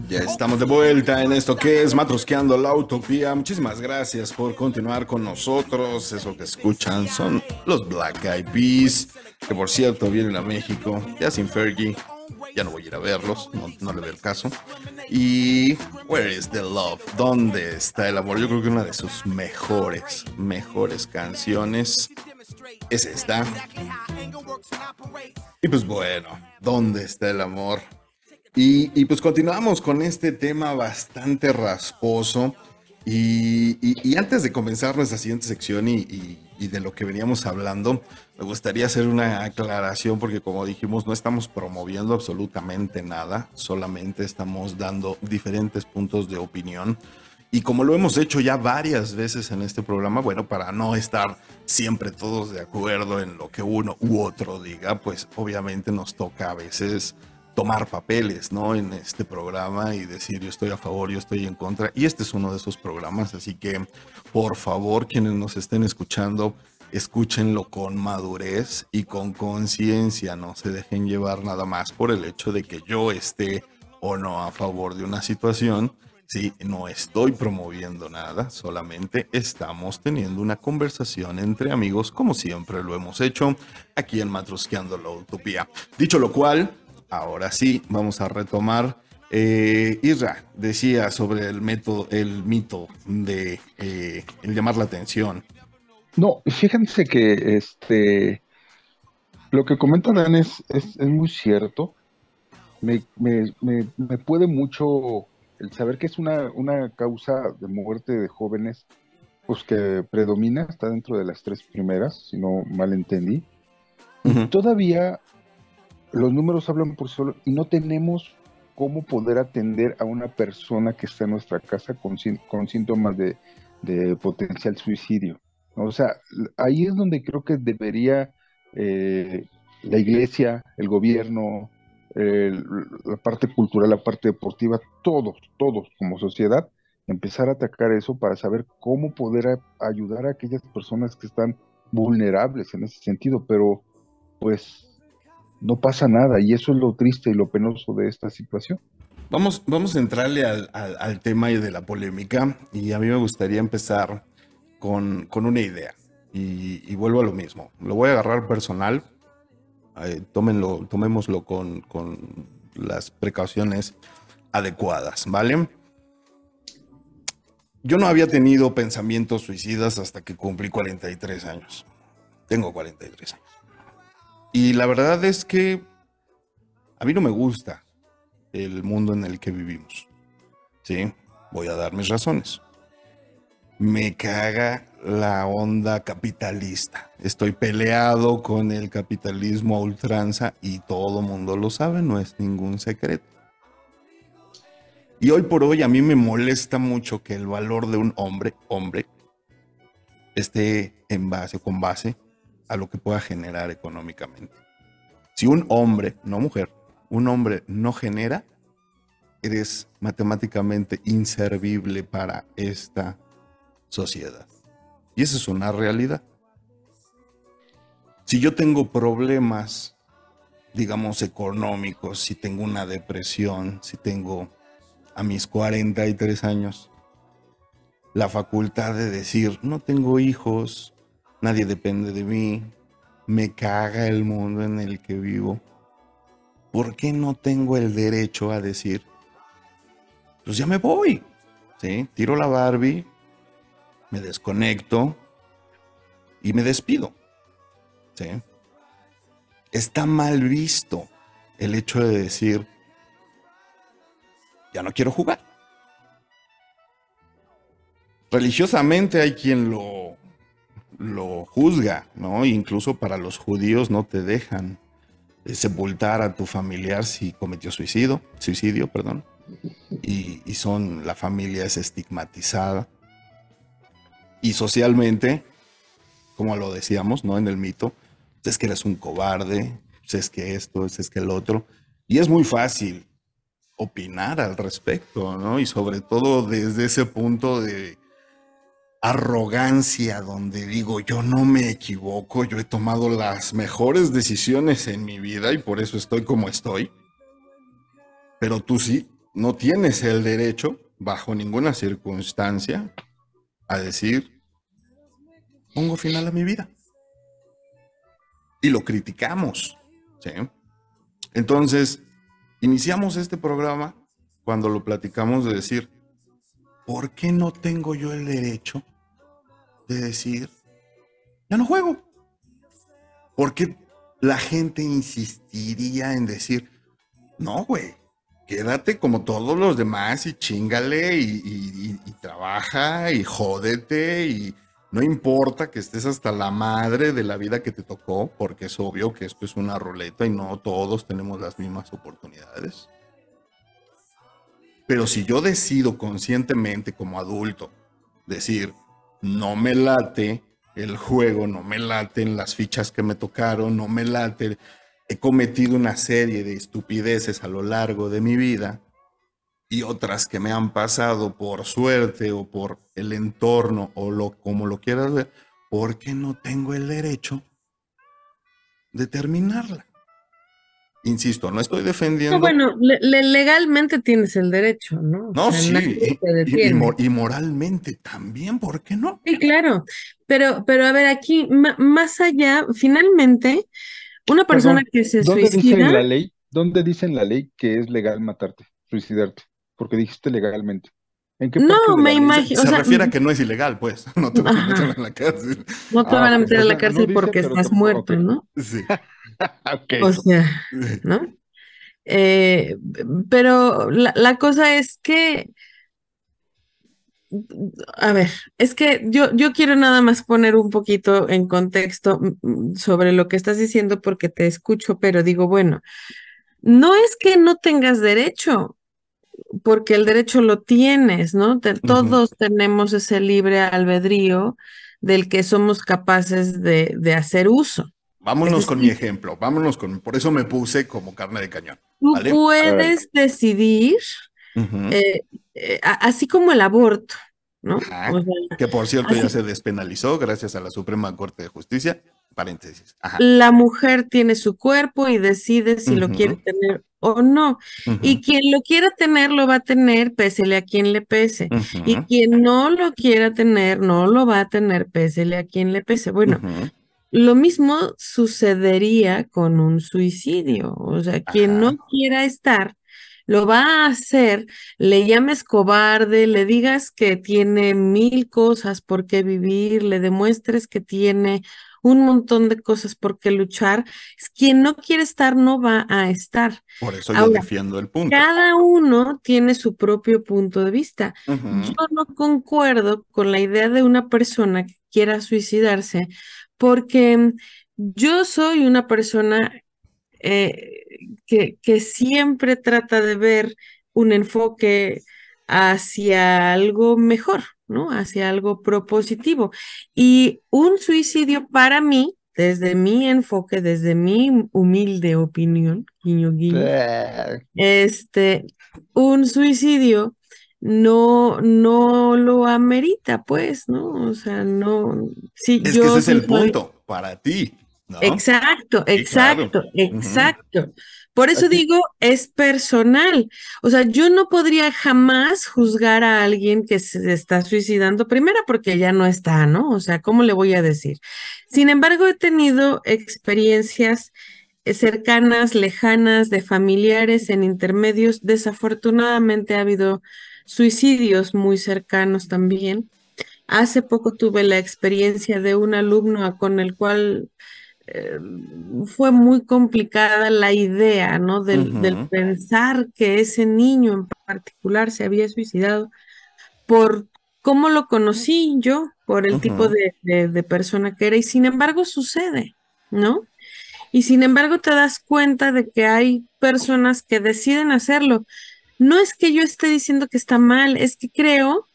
Ya estamos de vuelta en esto que es Matrosqueando la Utopía. Muchísimas gracias por continuar con nosotros. Eso que escuchan son los Black Eyed Peas, que por cierto vienen a México, ya sin Fergie. Ya no voy a ir a verlos, no, le veo el caso. Y Where is the Love? ¿Dónde está el amor? Yo creo que una de sus mejores, mejores canciones es esta. Y pues bueno, ¿dónde está el amor? Y, pues continuamos con este tema bastante rasposo. Y, antes de comenzar nuestra siguiente sección y, de lo que veníamos hablando, me gustaría hacer una aclaración porque como dijimos, no estamos promoviendo absolutamente nada, solamente estamos dando diferentes puntos de opinión. Y como lo hemos hecho ya varias veces en este programa, bueno, para no estar siempre todos de acuerdo en lo que uno u otro diga, pues obviamente nos toca a veces tomar papeles, ¿no? En este programa y decir yo estoy a favor, yo estoy en contra. Y este es uno de esos programas, así que por favor, quienes nos estén escuchando, escúchenlo con madurez y con conciencia, no se dejen llevar nada más por el hecho de que yo esté o no a favor de una situación. Sí, no estoy promoviendo nada, solamente estamos teniendo una conversación entre amigos, como siempre lo hemos hecho aquí en Matrusqueando la Utopía. Dicho lo cual, ahora sí, vamos a retomar. Eh, Isra decía sobre el método, el mito de eh, llamar la atención. No, fíjense que este lo que comenta Dan es, es, muy cierto. Me, me, me puede mucho el saber que es una, una causa de muerte de jóvenes, pues que predomina, está dentro de las tres primeras, si no mal entendí. Todavía los números hablan por solo y no tenemos cómo poder atender a una persona que está en nuestra casa con, con síntomas de, potencial suicidio. O sea, ahí es donde creo que debería eh, la iglesia, el gobierno, la parte cultural, la parte deportiva, todos, todos como sociedad, empezar a atacar eso para saber cómo poder ayudar a aquellas personas que están vulnerables en ese sentido, pero pues no pasa nada y eso es lo triste y lo penoso de esta situación. Vamos, vamos a entrarle al, al, tema de la polémica y a mí me gustaría empezar con, con una idea y, y, vuelvo a lo mismo. Lo voy a agarrar personal eh, tomémoslo con, con las precauciones adecuadas, ¿vale? Yo no había tenido pensamientos suicidas hasta que cumplí 43 años. Tengo 43 años. Y la verdad es que a mí no me gusta el mundo en el que vivimos. Sí, voy a dar mis razones. Me caga la onda capitalista. Estoy peleado con el capitalismo a ultranza y todo mundo lo sabe, no es ningún secreto. Y hoy por hoy a mí me molesta mucho que el valor de un hombre, hombre, esté en base, con base a lo que pueda generar económicamente. Si un hombre, no mujer, un hombre no genera, eres matemáticamente inservible para esta sociedad. Y esa es una realidad. Si yo tengo problemas, digamos, económicos, si tengo una depresión, si tengo a mis 43 años la facultad de decir, no tengo hijos, nadie depende de mí, me caga el mundo en el que vivo, ¿por qué no tengo el derecho a decir, pues ya me voy? ¿Sí? Tiro la Barbie, me desconecto y me despido. Está mal visto el hecho de decir, ya no quiero jugar. Religiosamente hay quien lo, lo juzga, ¿no? Incluso para los judíos no te dejan sepultar a tu familiar si cometió suicidio, suicidio, perdón. Y, y son, la familia es estigmatizada. Y socialmente, como lo decíamos, ¿no? En el mito, es que eres un cobarde, es que esto, es que el otro. Y es muy fácil opinar al respecto, ¿no? Y sobre todo desde ese punto de arrogancia donde digo, yo no me equivoco, yo he tomado las mejores decisiones en mi vida y por eso estoy como estoy. Pero tú sí, no tienes el derecho, bajo ninguna circunstancia, a decir, pongo final a mi vida. Y lo criticamos. ¿sí? Entonces, iniciamos este programa cuando lo platicamos de decir, ¿por qué no tengo yo el derecho de decir, ya no juego? ¿Por qué la gente insistiría en decir, no, güey, quédate como todos los demás y chingale y, y trabaja y jódete y no importa que estés hasta la madre de la vida que te tocó, porque es obvio que esto es una ruleta y no todos tenemos las mismas oportunidades. Pero si yo decido conscientemente como adulto decir, no me late el juego, no me laten las fichas que me tocaron, no me late, he cometido una serie de estupideces a lo largo de mi vida, y otras que me han pasado por suerte o por el entorno o lo como lo quieras ver, porque no tengo el derecho de terminarla. insisto, no estoy No, defendiendo. bueno, le- le- legalmente tienes el derecho, ¿no? O No, sea, sí, y, moralmente también, ¿por qué no? Sí, claro, pero, pero a ver, aquí, más allá, finalmente, una persona Perdón, que se ¿dónde dice en suicida, la ley? ¿Dónde dice en la ley que es legal matarte, suicidarte? Porque dijiste legalmente. ¿En qué No, me imagino- Se o sea, refiere a que no es ilegal, pues. [LAUGHS] No te van a meter en la cárcel. no te Ah, van a ok, meter a la no cárcel dice, porque estás muerto. ¿no? Sí. [LAUGHS] Ok. O sea, ¿no? Eh, pero la, la cosa es que, a ver, es que yo, yo quiero nada más poner un poquito en contexto mm, mm, sobre lo que estás diciendo porque te escucho, pero digo, bueno, no es que no tengas derecho, porque el derecho lo tienes, ¿no? Te- todos tenemos ese libre albedrío del que somos capaces de, de hacer uso. Vámonos Es con decir- mi ejemplo, vámonos con, por eso me puse como carne de cañón. Tú ¿Vale? puedes decidir eh, eh, así como el aborto, ¿no? Ajá. O sea, que por cierto ya se despenalizó gracias a la Suprema Corte de Justicia. Paréntesis. Ajá. la mujer tiene su cuerpo y decide si lo quiere tener o no. Y quien lo quiera tener, lo va a tener, pésele a quien le pese. Y quien no lo quiera tener, no lo va a tener, pésele a quien le pese. Bueno, lo mismo sucedería con un suicidio. O sea, quien no quiera estar, lo va a hacer, le llames cobarde, le digas que tiene mil cosas por qué vivir, le demuestres que tiene un montón de cosas por qué luchar. Quien no quiere estar, no va a estar. Por eso yo defiendo el punto. Cada uno tiene su propio punto de vista. Yo no concuerdo con la idea de una persona que quiera suicidarse porque mm, yo soy una persona eh, que, que siempre trata de ver un enfoque hacia algo mejor, ¿no? Hacia algo propositivo. Y un suicidio para mí, desde mi enfoque, desde mi humilde opinión, guiño, guiño, Eh, este, un suicidio no, no lo amerita, pues, ¿no? O sea, no, sí, Es que yo ese es el soy- punto para ti. ¿no? Exacto, Sí, claro. exacto, exacto. Por eso Aquí- digo, es personal. O sea, yo no podría jamás juzgar a alguien que se está suicidando, primero porque ya no está, ¿no? O sea, ¿cómo le voy a decir? Sin embargo, he tenido experiencias eh, cercanas, lejanas, de familiares en intermedios. Desafortunadamente ha habido suicidios muy cercanos también. Hace poco tuve la experiencia de un alumno con el cual eh, fue muy complicada la idea, ¿no? Del, pensar que ese niño en particular se había suicidado por cómo lo conocí yo, por el tipo de, de- de persona que era, y sin embargo sucede, ¿no? Y sin embargo te das cuenta de que hay personas que deciden hacerlo. No es que yo esté diciendo que está mal, es que creo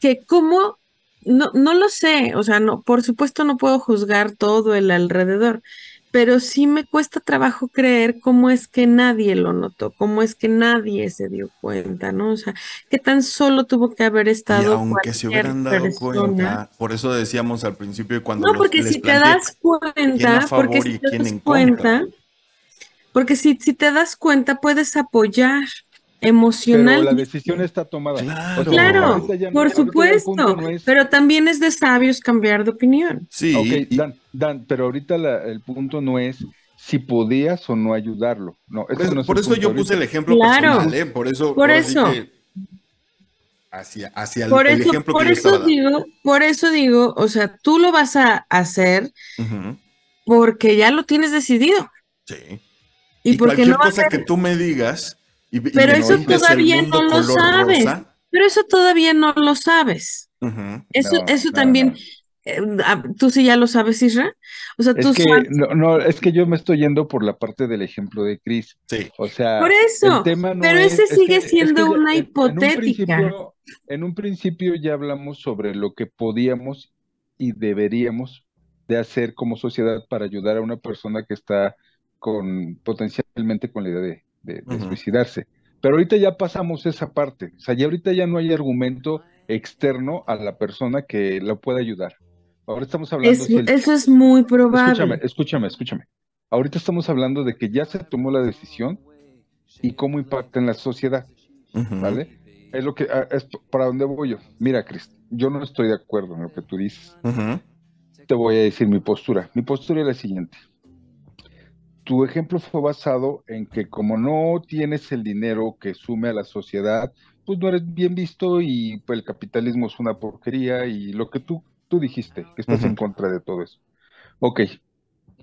que como, no, no lo sé, o sea, no, por supuesto no puedo juzgar todo el alrededor, pero sí me cuesta trabajo creer cómo es que nadie lo notó, cómo es que nadie se dio cuenta, ¿no? O sea, que tan solo tuvo que haber Y estado aunque se hubieran dado persona. cuenta, por eso decíamos al principio cuando No, los- porque si te das cuenta, porque si te das cuenta, porque si te das cuenta, puedes apoyar Pero la decisión está tomada. Claro. O sea, Claro, ahorita ya no- por el supuesto, punto no es- pero también es de sabios cambiar de opinión. Sí, Ok, y- Dan, Dan, pero ahorita la- el punto no es si podías o no ayudarlo. No, ese Pues, no es por el eso yo ahorita. puse el ejemplo Claro. personal, ¿eh? Por eso. Por eso. Hacia, hacia el, Por el eso, ejemplo por que eso digo, por eso digo, o sea, tú lo vas a hacer porque ya lo tienes decidido Sí. y, Y, porque cualquier no va a cosa que tú me digas. Y, Pero eso todavía no lo sabes. rosa, pero eso todavía no lo sabes. Eso, No, eso no, también, no. eh, ah, tú sí ya lo sabes, Isra. O sea, tú Es que sabes. no, no, es que yo me estoy yendo por la parte del ejemplo de Chris. Sí. O sea, Por eso, el tema no pero es- ese es sigue es siendo ya una en- en un hipotética. principio- En un principio ya hablamos sobre lo que podíamos y deberíamos de hacer como sociedad para ayudar a una persona que está con potencialmente con la idea de, de- suicidarse. Pero ahorita ya pasamos esa parte. O sea, ya ahorita ya no hay argumento externo a la persona que lo pueda ayudar. Ahora estamos hablando Es- si el- eso es muy Escúchame, probable. escúchame, escúchame. Ahorita estamos hablando de que ya se tomó la decisión y cómo impacta en la sociedad. ¿vale? Es lo que, es para dónde voy yo. Mira, Chris, yo no estoy de acuerdo en lo que tú dices. Te voy a decir mi postura. Mi postura es la siguiente. Tu ejemplo fue basado en que como no tienes el dinero que sume a la sociedad, pues no eres bien visto y pues, el capitalismo es una porquería y lo que tú, tú dijiste, que estás en contra de todo eso. Ok,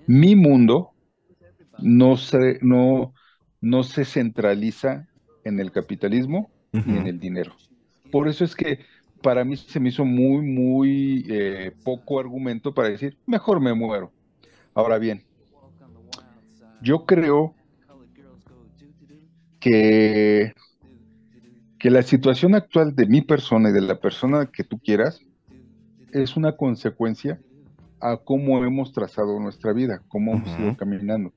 mi mundo no se, no, no se centraliza en el capitalismo ni en el dinero. Por eso es que para mí se me hizo muy, muy eh, poco argumento para decir, mejor me muero. Ahora bien, yo creo que, que la situación actual de mi persona y de la persona que tú quieras es una consecuencia a cómo hemos trazado nuestra vida, cómo hemos Ujú. ido caminando.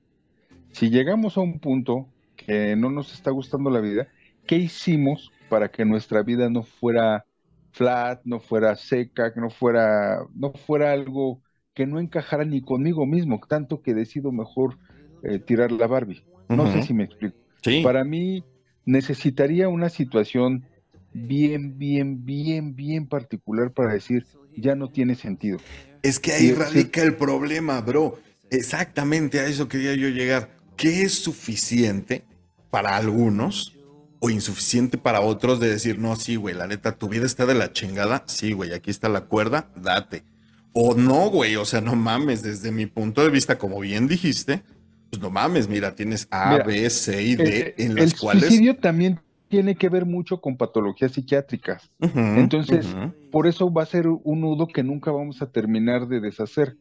Si llegamos a un punto que no nos está gustando la vida, ¿qué hicimos para que nuestra vida no fuera flat, no fuera seca, que no fuera, no fuera algo que no encajara ni conmigo mismo, tanto que decido mejor eh, tirar la Barbie? No sé si me explico. Sí. Para mí necesitaría una situación bien, bien, bien, bien particular para decir, ya no tiene sentido. Es que ahí Sí, sí. radica el problema, bro. Exactamente a eso quería yo llegar. ¿Qué es suficiente para algunos o insuficiente para otros de decir, no, sí, güey, la neta, tu vida está de la chingada? Sí, güey, aquí está la cuerda, date. O no, güey, o sea, no mames, desde mi punto de vista, como bien dijiste, pues no mames, mira, tienes A, Mira, B, C y D en el las cuales... suicidio también tiene que ver mucho con patologías psiquiátricas. Entonces, por eso va a ser un nudo que nunca vamos a terminar de deshacer.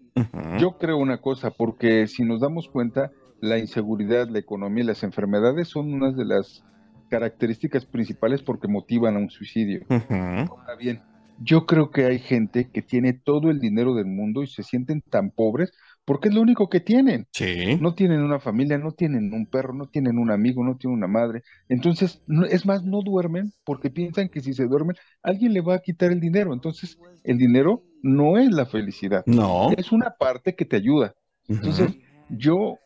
Yo creo una cosa, porque si nos damos cuenta, la inseguridad, la economía y las enfermedades son unas de las características principales porque motivan a un suicidio. Ahora bien, yo creo que hay gente que tiene todo el dinero del mundo y se sienten tan pobres porque es lo único que tienen. Sí. No tienen una familia, no tienen un perro, no tienen un amigo, no tienen una madre. Entonces, no- es más, no duermen porque piensan que si se duermen, alguien le va a quitar el dinero. Entonces, el dinero no es la felicidad, No. es una parte que te ayuda. Entonces, yo,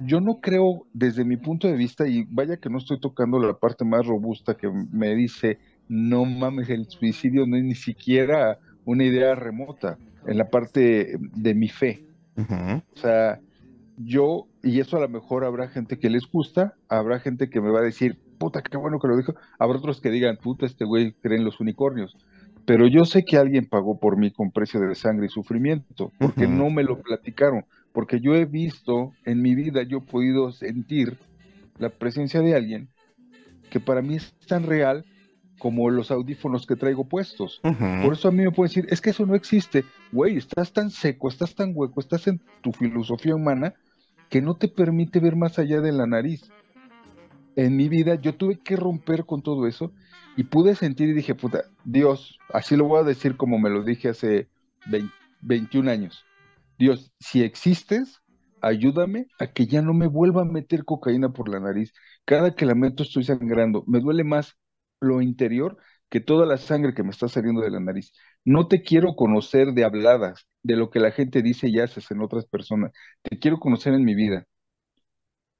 yo no creo, desde mi punto de vista, y vaya que no estoy tocando la parte más robusta que me dice, no mames, el suicidio no es ni siquiera una idea remota, en la parte de mi fe. O sea, yo, y eso a lo mejor habrá gente que les gusta, habrá gente que me va a decir, puta, qué bueno que lo dijo, habrá otros que digan, puta, este güey cree en los unicornios. Pero yo sé que alguien pagó por mí con precio de sangre y sufrimiento, porque no me lo platicaron, porque yo he visto en mi vida, yo he podido sentir la presencia de alguien que para mí es tan real como los audífonos que traigo puestos. Por eso a mí me pueden decir, es que eso no existe. Güey, estás tan seco, estás tan hueco, estás en tu filosofía humana que no te permite ver más allá de la nariz. En mi vida yo tuve que romper con todo eso y pude sentir y dije, puta, Dios, así lo voy a decir como me lo dije hace 20 21 años. Dios, si existes, ayúdame a que ya no me vuelva a meter cocaína por la nariz. Cada que la meto estoy sangrando. Me duele más lo interior que toda la sangre que me está saliendo de la nariz. No te quiero conocer de habladas, de lo que la gente dice y haces en otras personas. Te quiero conocer en mi vida.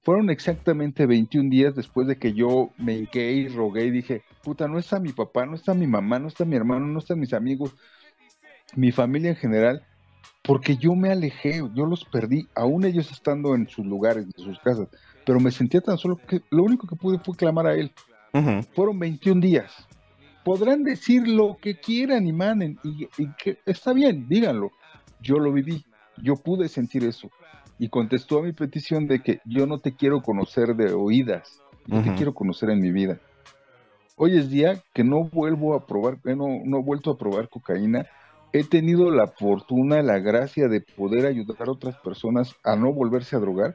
Fueron exactamente 21 días después de que yo me hinqué y rogué y dije, puta, no está mi papá, no está mi mamá, no está mi hermano, no están mis amigos, mi familia en general, porque yo me alejé, yo los perdí, aún ellos estando en sus lugares, en sus casas, pero me sentía tan solo que lo único que pude fue clamar a él. Fueron 21 días. Podrán decir lo que quieran y manen, y, y que está bien, díganlo. Yo lo viví, yo pude sentir eso. Y contestó a mi petición de que yo no te quiero conocer de oídas, yo te quiero conocer en mi vida. Hoy es día que no vuelvo a probar, no, no he vuelto a probar cocaína. He tenido la fortuna, la gracia de poder ayudar a otras personas a no volverse a drogar.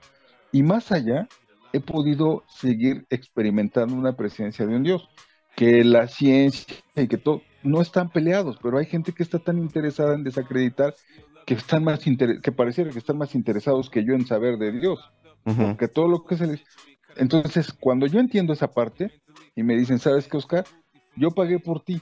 Y más allá, he podido seguir experimentando una presencia de un Dios. Que la ciencia y que todo no están peleados, pero hay gente que está tan interesada en desacreditar que están más inter- que pareciera que están más interesados que yo en saber de Dios Ujú. que todo lo que se les... Entonces, cuando yo entiendo esa parte y me dicen, ¿sabes qué, Oscar? Yo pagué por ti.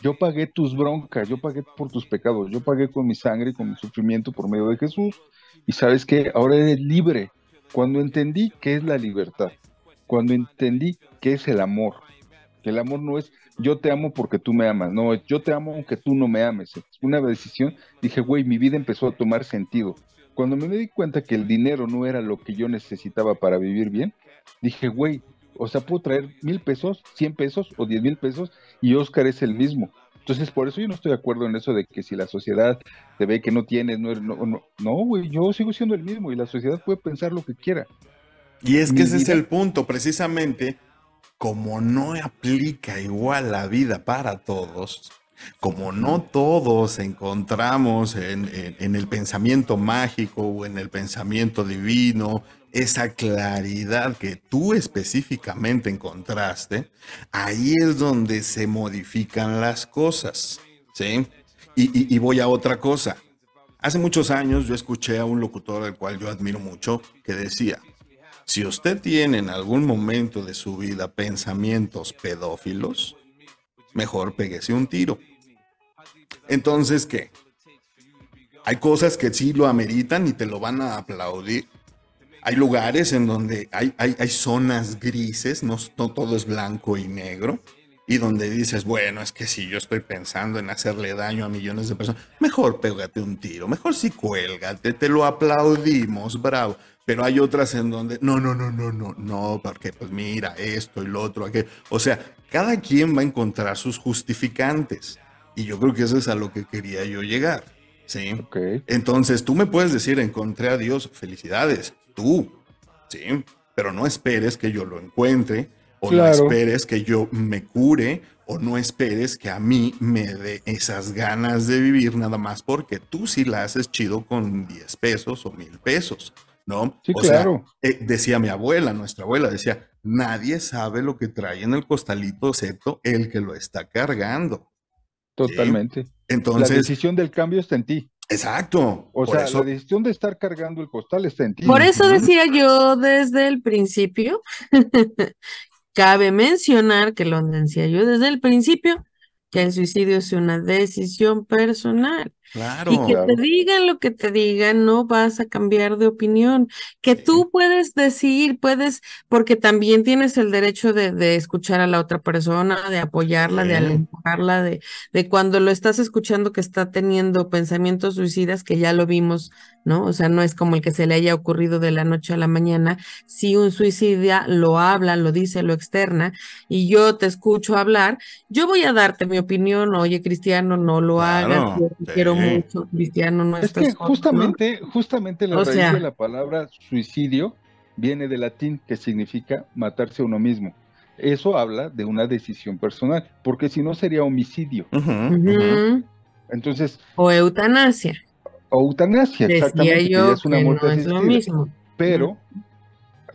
Yo pagué tus broncas, yo pagué por tus pecados, yo pagué con mi sangre y con mi sufrimiento por medio de Jesús. Y sabes que ahora eres libre. Cuando entendí qué es la libertad, cuando entendí qué es el amor, que el amor no es yo te amo porque tú me amas, no, yo te amo aunque tú no me ames. Es una decisión, dije, güey, mi vida empezó a tomar sentido. Cuando me di cuenta que el dinero no era lo que yo necesitaba para vivir bien, dije, güey, o sea, puedo traer mil pesos, cien pesos o diez mil pesos y Oscar es el mismo. Entonces, por eso yo no estoy de acuerdo en eso de que si la sociedad te ve que no tienes, no, no, no, güey, yo sigo siendo el mismo y la sociedad puede pensar lo que quiera. Y es que ese es el punto, precisamente, como no aplica igual la vida para todos, como no todos encontramos en, en, el pensamiento mágico o en el pensamiento divino esa claridad que tú específicamente encontraste, ahí es donde se modifican las cosas, ¿sí? Y, y, voy a otra cosa. Hace muchos años yo escuché a un locutor al cual yo admiro mucho que decía, si usted tiene en algún momento de su vida pensamientos pedófilos, mejor péguese un tiro. Entonces, ¿qué? Hay cosas que sí lo ameritan y te lo van a aplaudir. Hay lugares en donde hay, hay, zonas grises, no, no, todo es blanco y negro, y donde dices, bueno, es que si yo estoy pensando en hacerle daño a millones de personas, mejor pégate un tiro, mejor sí cuélgate, te lo aplaudimos, bravo. Pero hay otras en donde, no, no, no, no, no, no, porque pues mira, esto y lo otro, aquello. O sea, cada quien va a encontrar sus justificantes. Y yo creo que eso es a lo que quería yo llegar. ¿Sí? Entonces, tú me puedes decir, encontré a Dios, felicidades, tú, ¿sí? Pero no esperes que yo lo encuentre, o no esperes que yo me cure, o no esperes que a mí me dé esas ganas de vivir nada más porque tú sí la haces chido con 10 pesos o mil pesos. ¿no? Sí, claro. Eh, decía mi abuela, nuestra abuela, decía, nadie sabe lo que trae en el costalito, excepto el que lo está cargando. Totalmente. Entonces. La decisión del cambio está en ti. Exacto. O sea, la decisión de estar cargando el costal está en ti. Por eso decía yo desde el principio, [LAUGHS] cabe mencionar que lo decía yo desde el principio, que el suicidio es una decisión personal. Claro. Y que te digan lo que te digan, no vas a cambiar de opinión. Que tú puedes decir, puedes, porque también tienes el derecho de, de escuchar a la otra persona, de apoyarla, de alentarla, de, de cuando lo estás escuchando que está teniendo pensamientos suicidas, que ya lo vimos, ¿no? O sea, no es como el que se le haya ocurrido de la noche a la mañana. Si un suicida lo habla, lo dice, lo externa, y yo te escucho hablar, yo voy a darte mi opinión, oye, Cristiano, no lo hagas, quiero mucho, Cristiano, no es que justamente, justamente la raíz de la palabra suicidio viene del latín que significa matarse a uno mismo. Eso habla de una decisión personal, porque si no sería homicidio. Entonces. O eutanasia. O eutanasia, exactamente. Yo es una muerte no es lo mismo. Pero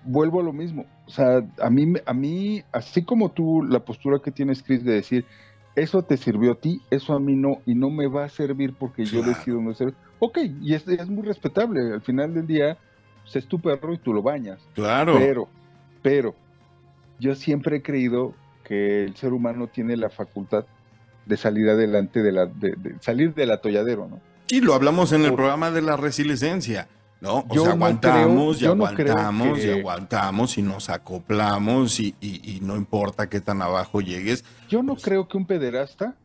vuelvo a lo mismo. O sea, a mí, a mí, así como tú, la postura que tienes, Chris, de decir, eso te sirvió a ti, eso a mí no, y no me va a servir porque yo decido no ser. Ok, y es, es muy respetable. Al final del día, pues, es tu perro y tú lo bañas. Claro. Pero, pero, yo siempre he creído que el ser humano tiene la facultad de salir adelante, de, la, de, salir del atolladero, ¿no? Y lo hablamos en el programa de la resiliencia. ¿No? O sea, aguantamos y aguantamos y aguantamos y nos acoplamos y, y, no importa qué tan abajo llegues. Yo no pues creo que un pederasta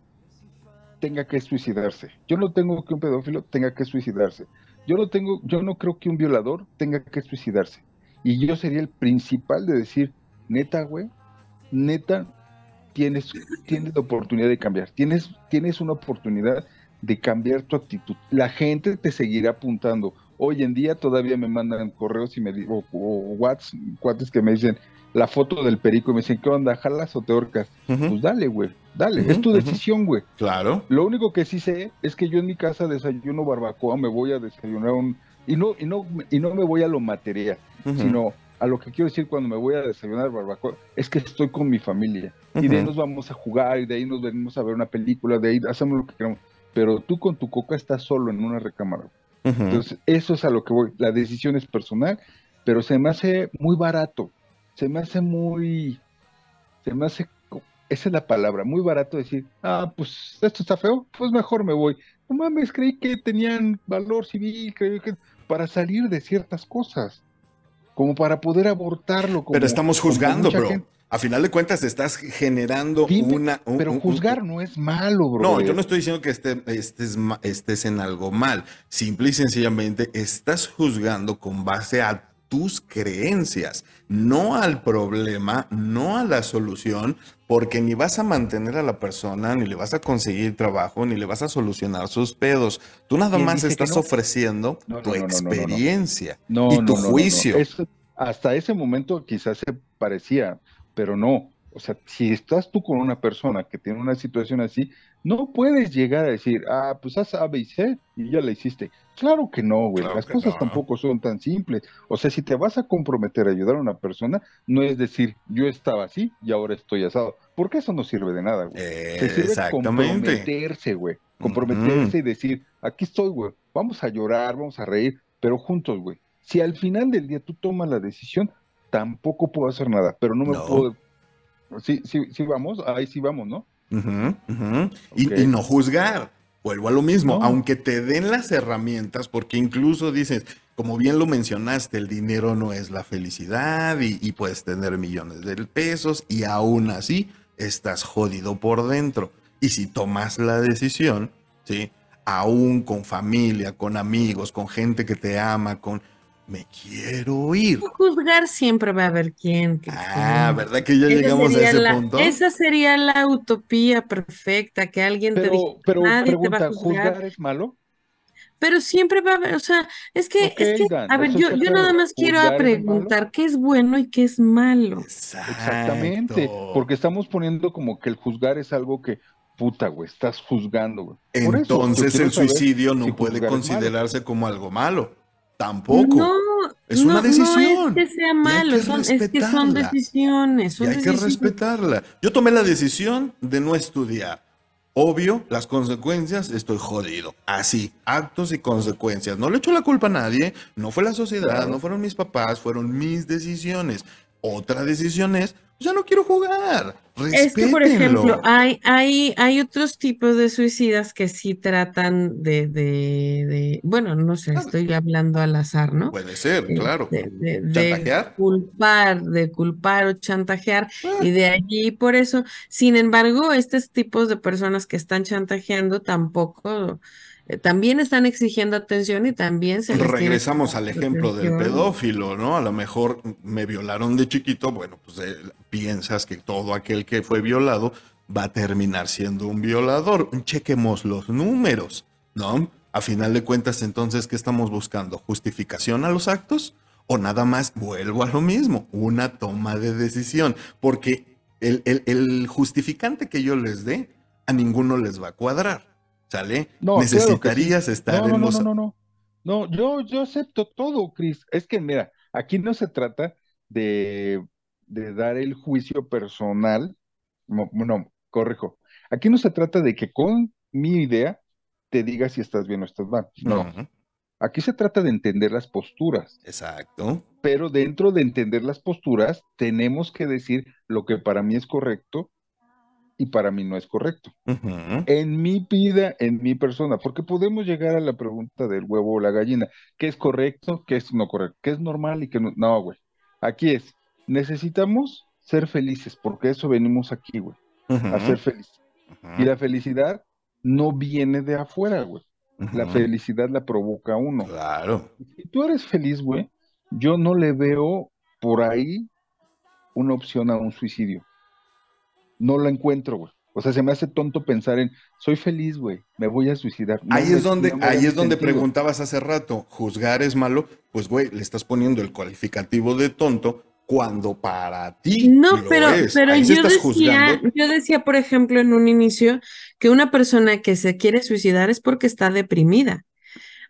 tenga que suicidarse. Yo no tengo que un pedófilo tenga que suicidarse. Yo no tengo, yo no creo que un violador tenga que suicidarse. Y yo sería el principal de decir, neta, güey, neta, tienes, tienes la oportunidad de cambiar. Tienes, tienes una oportunidad de cambiar tu actitud. La gente te seguirá apuntando Hoy en día todavía me mandan correos y me o, o WhatsApp, cuates que me dicen la foto del perico y me dicen, ¿qué onda? ¿Jalas o te horcas? Pues dale, güey, dale, es tu decisión, güey. Claro. Lo único que sí sé es que yo en mi casa desayuno barbacoa, me voy a desayunar un... Y no, y no, y no me voy a lo material, sino a lo que quiero decir cuando me voy a desayunar barbacoa, es que estoy con mi familia. Y de ahí nos vamos a jugar, y de ahí nos venimos a ver una película, de ahí hacemos lo que queramos. Pero tú con tu coca estás solo en una recámara. Entonces, eso es a lo que voy. La decisión es personal, pero se me hace muy barato. Se me hace muy. Se me hace esa es la palabra, muy barato decir, ah, pues esto está feo, pues mejor me voy. No mames, creí que tenían valor civil, creí que para salir de ciertas cosas, como para poder abortarlo. Pero estamos juzgando, bro. A final de cuentas estás generando una... pero juzgar no es malo, bro. No, yo no estoy diciendo que estés, estés, estés en algo mal. Simple y sencillamente estás juzgando con base a tus creencias, no al problema, no a la solución, porque ni vas a mantener a la persona, ni le vas a conseguir trabajo, ni le vas a solucionar sus pedos. Tú nada más estás ofreciendo tu experiencia y tu juicio. hasta ese momento quizás se parecía, pero no. O sea, si estás tú con una persona que tiene una situación así, no puedes llegar a decir, ah, pues haz A, B y C y ya la hiciste. Claro que no, güey. Las cosas tampoco son tan simples. O sea, si te vas a comprometer a ayudar a una persona, no es decir, yo estaba así y ahora estoy asado. Porque eso no sirve de nada, güey. Se sirve comprometerse, güey. Comprometerse y decir, aquí estoy, güey. Vamos a llorar, vamos a reír, pero juntos, güey. Si al final del día tú tomas la decisión, tampoco puedo hacer nada, pero no me puedo. Sí, sí, sí, vamos, ahí sí vamos, ¿no? Y, no juzgar. Vuelvo a lo mismo, aunque te den las herramientas, porque incluso dices, como bien lo mencionaste, el dinero no es la felicidad y, puedes tener millones de pesos y aún así estás jodido por dentro. Y si tomas la decisión, ¿sí? Aún con familia, con amigos, con gente que te ama, con me quiero ir. Juzgar siempre va a haber quien. ah, ¿verdad que ya llegamos a ese punto? Esa sería la utopía perfecta, que alguien te diga, pero pregunta, juzgar. es malo? Pero siempre va a haber, o sea, es que, es que a ver, yo, yo nada más quiero preguntar qué es bueno y qué es malo. Exactamente, porque estamos poniendo como que el juzgar es algo que, puta, güey, estás juzgando, güey. Entonces el suicidio no puede considerarse como algo malo. Tampoco. No, es una decisión. No es que sea malo, son, es que son decisiones. y hay que respetarla. Yo tomé la decisión de no estudiar. Obvio, las consecuencias, estoy jodido. Así, actos y consecuencias. No le echo la culpa a nadie, no fue la sociedad, no fueron mis papás, fueron mis decisiones. Otra decisión es, ya no quiero jugar. Es que, por ejemplo, hay, hay, hay otros tipos de suicidas que sí tratan de, de, bueno, no sé, estoy hablando al azar, ¿no? Puede ser, claro. De, culpar, de culpar o chantajear, ah. y de allí por eso, sin embargo, estos tipos de personas que están chantajeando tampoco eh, también están exigiendo atención y también se Regresamos al ejemplo del pedófilo, ¿no? A lo mejor me violaron de chiquito, bueno, pues eh, piensas que todo aquel que fue violado va a terminar siendo un violador. Chequemos los números, ¿no? A final de cuentas, entonces, ¿qué estamos buscando? ¿Justificación a los actos? ¿O nada más vuelvo a lo mismo? Una toma de decisión. Porque el, el justificante que yo les dé, a ninguno les va a cuadrar. ¿Sale? No, Necesitarías estar no, en no, No, no, no. No, yo, yo acepto todo, Cris. Es que, mira, aquí no se trata de, dar el juicio personal. No, no, corrijo. Aquí no se trata de que con mi idea te diga si estás bien o estás mal. No. Aquí se trata de entender las posturas. Exacto. Pero dentro de entender las posturas, tenemos que decir lo que para mí es correcto y para mí no es correcto. En mi vida, en mi persona, porque podemos llegar a la pregunta del huevo o la gallina, ¿qué es correcto, qué es no correcto, qué es normal y qué no? No, güey. Aquí es, necesitamos ser felices, porque eso venimos aquí, güey, a ser felices. Y la felicidad no viene de afuera, güey. La felicidad la provoca uno. Claro. Si tú eres feliz, güey, yo no le veo por ahí una opción a un suicidio no lo encuentro, güey. O sea, se me hace tonto pensar en, soy feliz, güey, me voy a suicidar. ahí es donde, ahí es donde preguntabas hace rato, juzgar es malo, pues güey, le estás poniendo el cualificativo de tonto cuando para ti no, pero, pero yo decía, yo decía, por ejemplo, en un inicio, que una persona que se quiere suicidar es porque está deprimida.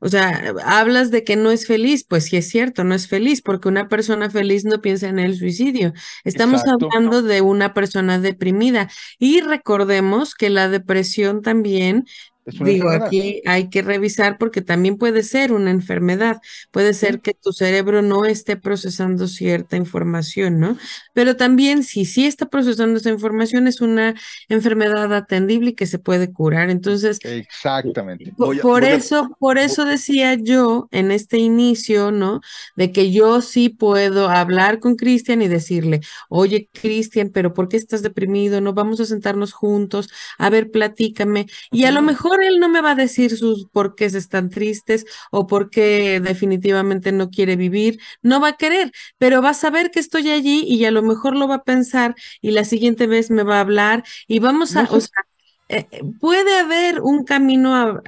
O sea, hablas de que no es feliz, pues sí es cierto, no es feliz, porque una persona feliz no piensa en el suicidio. Estamos hablando de una persona deprimida y recordemos que la depresión también Digo, aquí hay que revisar porque también puede ser una enfermedad, puede ser que tu cerebro no esté procesando cierta información, ¿no? Pero también si sí está procesando esa información es una enfermedad atendible y que se puede curar. Entonces, exactamente. Por, eso, por eso decía yo en este inicio, ¿no? De que yo sí puedo hablar con Cristian y decirle, oye, Cristian, pero ¿por qué estás deprimido? No vamos a sentarnos juntos, a ver, platícame. Y a lo mejor él no me va a decir sus por qué están tristes o por qué definitivamente no quiere vivir, no va a querer, pero va a saber que estoy allí y a lo mejor lo va a pensar y la siguiente vez me va a hablar y vamos a, o sea, eh, puede haber un camino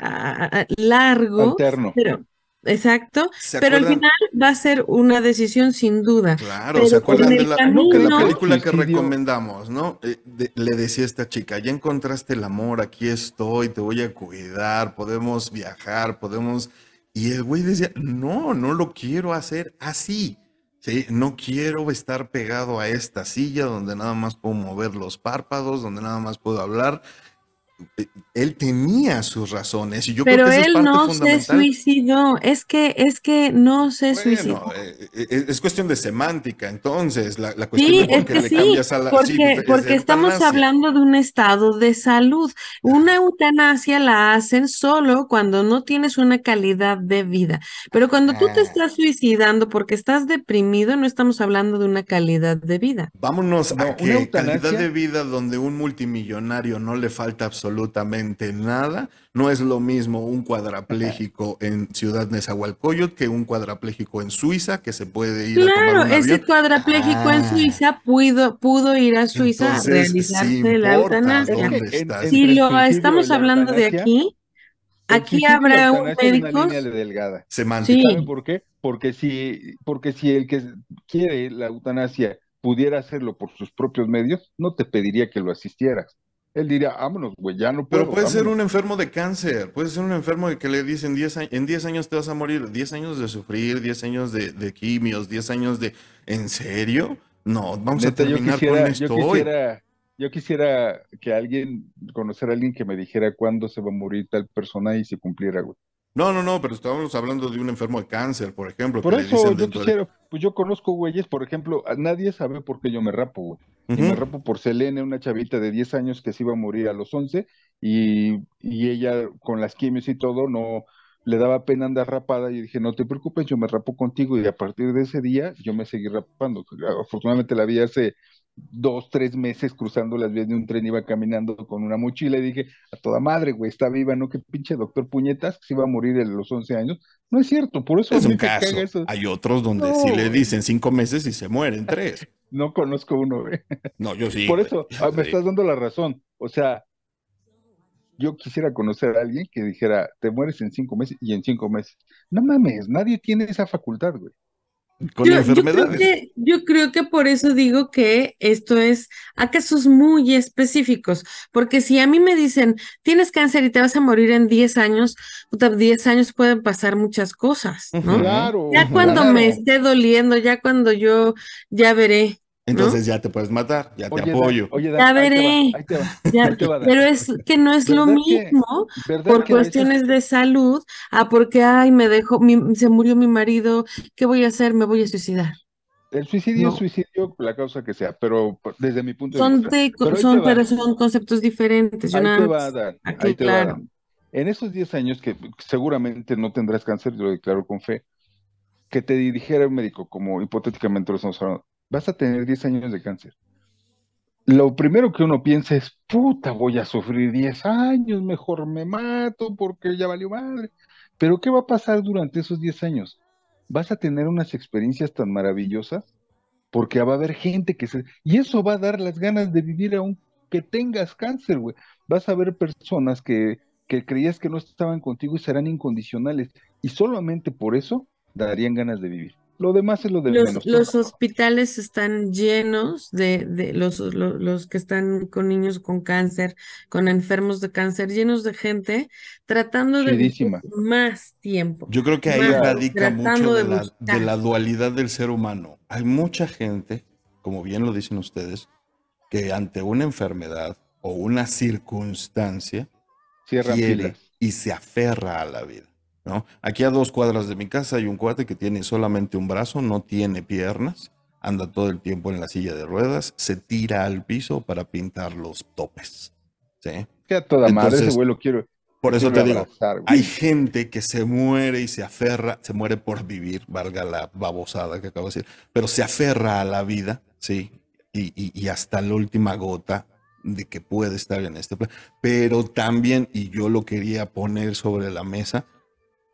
largo, pero Exacto, pero al final va a ser una decisión sin duda. Claro, ¿se acuerdan de la, película que recomendamos, no? Eh, le decía esta chica, ya encontraste el amor, aquí estoy, te voy a cuidar, podemos viajar, podemos... Y el güey decía, no, no lo quiero hacer así. Sí, no quiero estar pegado a esta silla donde nada más puedo mover los párpados, donde nada más puedo hablar él tenía sus razones y yo Pero creo que él no se suicidó, es que es que no se suicidó. Eh, eh, es, cuestión de semántica, entonces la, cuestión de por qué le cambias a la porque, porque estamos hablando de un estado de salud. Una eutanasia la hacen solo cuando no tienes una calidad de vida. Pero cuando tú te ah. estás suicidando porque estás deprimido, no estamos hablando de una calidad de vida. Vámonos a que calidad de vida donde un multimillonario no le falta absolutamente absolutamente nada. No es lo mismo un cuadrapléjico en Ciudad Nezahualcóyotl que un cuadrapléjico en Suiza que se puede ir a tomar un ese cuadrapléjico en ah. Suiza pudo, pudo ir a Suiza a realizarse la eutanasia. Si lo estamos hablando de aquí, aquí habrá un médico. ¿Saben por qué? Porque si, porque si el que quiere la eutanasia pudiera hacerlo por sus propios medios, no te pediría que lo asistieras él diría, vámonos, güey, ya no puedo. Pero puede ser un enfermo de cáncer, puede ser un enfermo de que le dicen en 10 años te vas a morir, 10 años de sufrir, 10 años de, quimios, 10 años de... ¿En serio? No, vamos a terminar con esto yo quisiera, Yo quisiera que alguien, conocer a alguien que me dijera cuándo se va a morir tal persona y se cumpliera, güey. No, no, no, pero estábamos hablando de un enfermo de cáncer, por ejemplo. Por eso yo quisiera, pues yo conozco güeyes, por ejemplo, nadie sabe por qué yo me rapo, güey. Y me rapo por Selene, una chavita de 10 años que se iba a morir a los 11 y, y ella con las quimios y todo no le daba pena andar rapada y dije, no te preocupes, yo me rapo contigo y a partir de ese día yo me seguí rapando. Afortunadamente la vi hace dos, tres meses cruzando las vías de un tren, iba caminando con una mochila y dije, a toda madre, güey, está viva, ¿no? Que pinche doctor Puñetas, que se iba a morir a los 11 años. No es cierto, por eso... Es un caso. Hay otros donde sí le dicen cinco meses y se mueren tres. [LAUGHS] no conozco uno, güey. No, yo sí. Por eso, ah, me estás dando la razón. O sea, yo quisiera conocer a alguien que dijera, te mueres en cinco meses y en cinco meses. No mames, nadie tiene esa facultad, güey con yo, enfermedades. Yo creo, que, yo creo, que, por eso digo que esto es a casos muy específicos, porque si a mí me dicen, tienes cáncer y te vas a morir en 10 años, 10 años pueden pasar muchas cosas, ¿no? Claro. Ya cuando me esté doliendo, ya cuando yo ya veré entonces ya te puedes matar, ya te apoyo. ya veré. [LAUGHS] pero es que no es lo mismo por cuestiones de salud a porque, ay, me dejó, se murió mi marido, ¿qué voy a hacer? Me voy a suicidar. El suicidio es suicidio, la causa que sea, pero desde mi punto de vista. pero son, pero son conceptos diferentes. Ahí te va a dar. Ahí te va En esos 10 años que seguramente no tendrás cáncer, yo lo declaro con fe, que te dirigiera un médico, como hipotéticamente lo estamos hablando, vas a tener 10 años de cáncer. Lo primero que uno piensa es, puta, voy a sufrir 10 años, mejor me mato porque ya valió madre. Pero ¿qué va a pasar durante esos 10 años? Vas a tener unas experiencias tan maravillosas porque va a haber gente que se... Y eso va a dar las ganas de vivir aunque tengas cáncer, güey. Vas a ver personas que, que creías que no estaban contigo y serán incondicionales. Y solamente por eso darían ganas de vivir. Lo demás es lo de los, menos. Los hospitales están llenos de, de los, los, que están con niños con cáncer, con enfermos de cáncer, llenos de gente tratando de vivir más tiempo. Yo creo que ahí radica mucho de, la, de la dualidad del ser humano. Hay mucha gente, como bien lo dicen ustedes, que ante una enfermedad o una circunstancia Cierra quiere, y se aferra a la vida. ¿No? Aquí a dos cuadras de mi casa hay un cuate que tiene solamente un brazo, no tiene piernas, anda todo el tiempo en la silla de ruedas, se tira al piso para pintar los topes. ¿sí? Que a toda madre ese güey lo quiero. Por eso quiero te digo, güey. hay gente que se muere y se aferra, se muere por vivir, valga la babosada que acabo de decir, pero se aferra a la vida, sí, y, y- y hasta la última gota de que puede estar en este plan. Pero también, y yo lo quería poner sobre la mesa,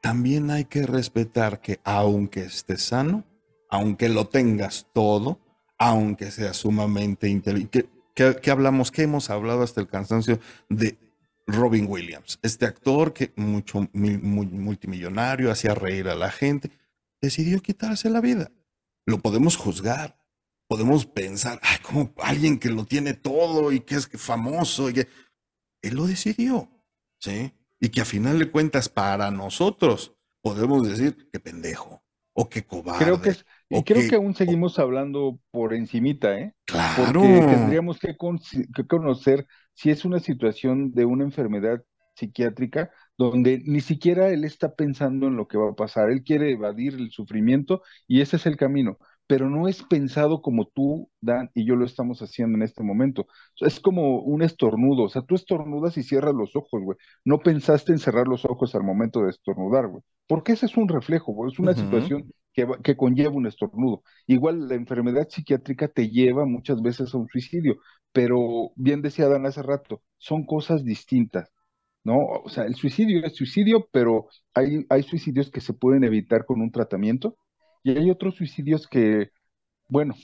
también hay que respetar que aunque estés sano, aunque lo tengas todo, aunque seas sumamente inteligente, que hablamos, que hemos hablado hasta el cansancio de Robin Williams, este actor que mucho multimillonario, hacía reír a la gente, decidió quitarse la vida. Lo podemos juzgar, podemos pensar, ay, como alguien que lo tiene todo y que es famoso y que él lo decidió, ¿sí? Y que a final de cuentas para nosotros podemos decir que pendejo o que cobarde. Creo que es, y creo que- que aún seguimos hablando por encimita, ¿eh? claro. Porque tendríamos que, con- que conocer si es una situación de una enfermedad psiquiátrica donde ni siquiera él está pensando en lo que va a pasar, él quiere evadir el sufrimiento y ese es el camino, pero no es pensado como tú, Dan, y yo lo estamos haciendo en este momento. Es como un estornudo, o sea, tú estornudas y cierras los ojos, güey. No pensaste en cerrar los ojos al momento de estornudar, güey. Porque ese es un reflejo, güey, es una situación que, que conlleva un estornudo. Igual la enfermedad psiquiátrica te lleva muchas veces a un suicidio, pero bien decía Dan hace rato, son cosas distintas, ¿no? O sea, el suicidio es suicidio, pero hay, hay suicidios que se pueden evitar con un tratamiento y hay otros suicidios que, bueno,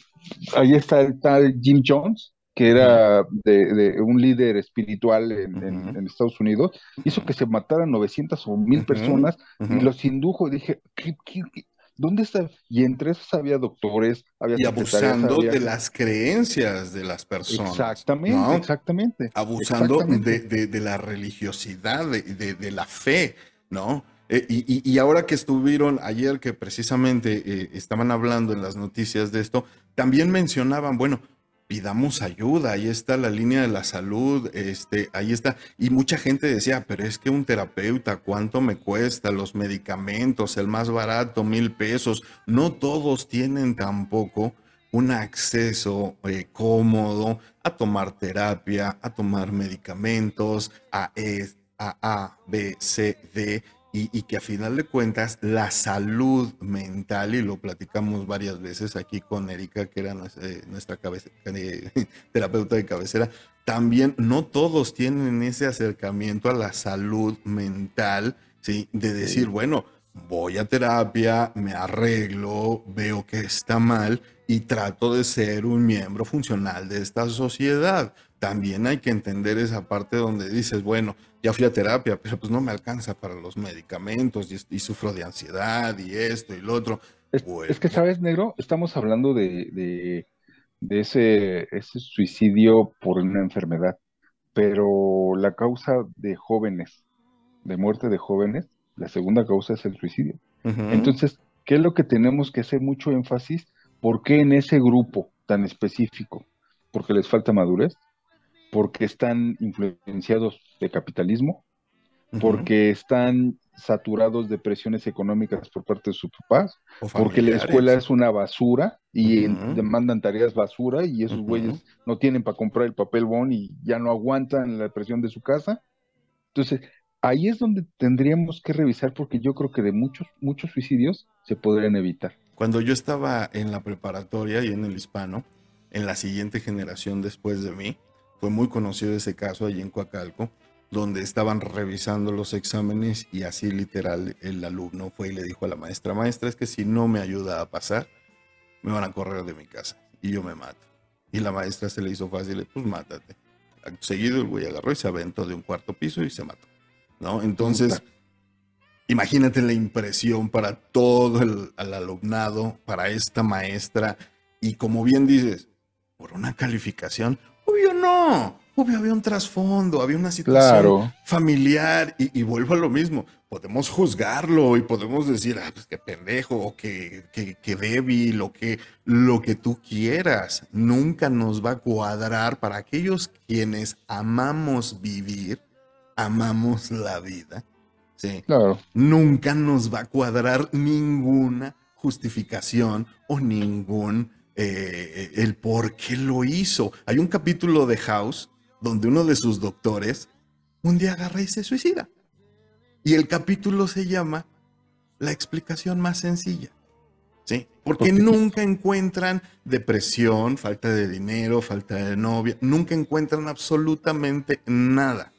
ahí está el tal Jim Jones, que era de, de un líder espiritual en, Estados Unidos, hizo que se mataran 900 o 1000 Ujú, personas y los indujo. Dije, ¿qué, qué- qué? ¿dónde está? Y entre esos había doctores, había y abusando había- de las creencias de las personas. Exactamente, ¿no? exactamente. abusando exactamente. de, de- de la religiosidad, de- de la fe, ¿no? Eh, y, ahora que estuvieron ayer, que precisamente eh, estaban hablando en las noticias de esto, también mencionaban, bueno, pidamos ayuda, ahí está la línea de la salud, este, ahí está. Y mucha gente decía, pero es que un terapeuta, ¿cuánto me cuesta? Los medicamentos, el más barato, mil pesos. No todos tienen tampoco un acceso eh, cómodo a tomar terapia, a tomar medicamentos, a, a A, B, C, D, y, y que a final de cuentas la salud mental, y lo platicamos varias veces aquí con Erika, que era nuestra, eh, nuestra eh, [LAUGHS] terapeuta de cabecera, también no todos tienen ese acercamiento a la salud mental, ¿sí? De decir, bueno, voy a terapia, me arreglo, veo que está mal y trato de ser un miembro funcional de esta sociedad. También hay que entender esa parte donde dices, bueno, ya fui a terapia, pero pues no me alcanza para los medicamentos y, y sufro de ansiedad y esto y lo otro. Es, Bueno. es que, ¿sabes, negro? Estamos hablando de, de, de ese, ese suicidio por una enfermedad, pero la causa de jóvenes, de muerte de jóvenes, la segunda causa es el suicidio. Entonces, ¿qué es lo que tenemos que hacer mucho énfasis? ¿Por qué en ese grupo tan específico? Porque les falta madurez, porque están influenciados de capitalismo, Ujú. porque están saturados de presiones económicas por parte de sus papás, porque la escuela es una basura y en- Ujú. demandan tareas basura y esos Ujú. güeyes no tienen para comprar el papel bond y ya no aguantan la presión de su casa. Entonces, ahí es donde tendríamos que revisar porque yo creo que de muchos, muchos suicidios se podrían evitar. Cuando yo estaba en la preparatoria y en el hispano, en la siguiente generación después de mí, fue muy conocido ese caso allí en Coacalco, donde estaban revisando los exámenes y así literal el alumno fue y le dijo a la maestra, maestra, es que si no me ayuda a pasar, me van a correr de mi casa y yo me mato. Y la maestra se le hizo fácil, pues mátate. Seguido el güey agarró y se aventó de un cuarto piso y se mató. ¿No? Entonces, imagínate la impresión para todo el, el alumnado, para esta maestra, y como bien dices, por una calificación, obvio no, obvio había un trasfondo, había una situación Claro. familiar, y, y vuelvo a lo mismo, podemos juzgarlo y podemos decir, ah, pues qué pendejo, o que, que, que débil, o que lo que tú quieras, nunca nos va a cuadrar para aquellos quienes amamos vivir, amamos la vida, ¿sí? Claro. nunca nos va a cuadrar ninguna justificación o ningún eh, el por qué lo hizo. Hay un capítulo de House donde uno de sus doctores un día agarra y se suicida. Y el capítulo se llama La explicación más sencilla. ¿Sí? Porque nunca encuentran depresión, falta de dinero, falta de novia, nunca encuentran absolutamente nada.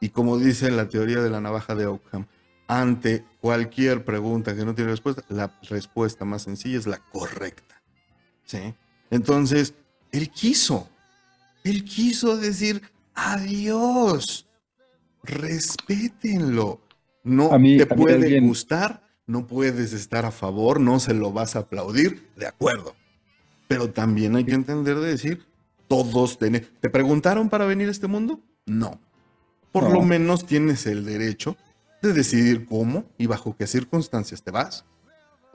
Y como dice la teoría de la navaja de Ockham, ante cualquier pregunta que no tiene respuesta, la respuesta más sencilla es la correcta. ¿Sí? Entonces, él quiso, él quiso decir adiós, respétenlo. No A mí- te a mí puede alguien- gustar, no puedes estar a favor, no se lo vas a aplaudir, de acuerdo. Pero también hay que entender de decir, todos tienen... ¿Te preguntaron para venir a este mundo? No. Por No. lo menos tienes el derecho de decidir cómo y bajo qué circunstancias te vas.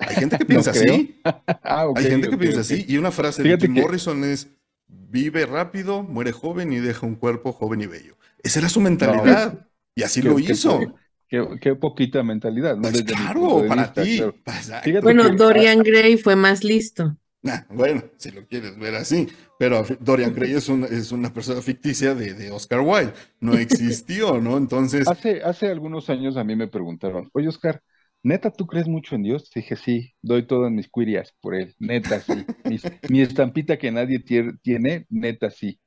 Hay gente que [LAUGHS] piensa así. Ah, Hay gente que piensa así. Y una frase Fíjate de Jim que- Morrison es: vive rápido, muere joven y deja un cuerpo joven y bello. Esa era su mentalidad. y así Qué- lo hizo. Qué, qué poquita mentalidad, ¿no? Pues claro, para vista, ti. claro. Bueno, que- Dorian Gray fue más listo. nah, bueno, si lo quieres ver así. Pero Dorian Gray es una, es una persona ficticia de, de Oscar Wilde. No [LAUGHS] existió, ¿no? Entonces, Hace, hace algunos años a mí me preguntaron, oye Oscar, ¿neta tú crees mucho en Dios? Dije, sí, doy todas mis quirias por él, neta sí. Mis- [LAUGHS] mi estampita que nadie tiene, neta sí.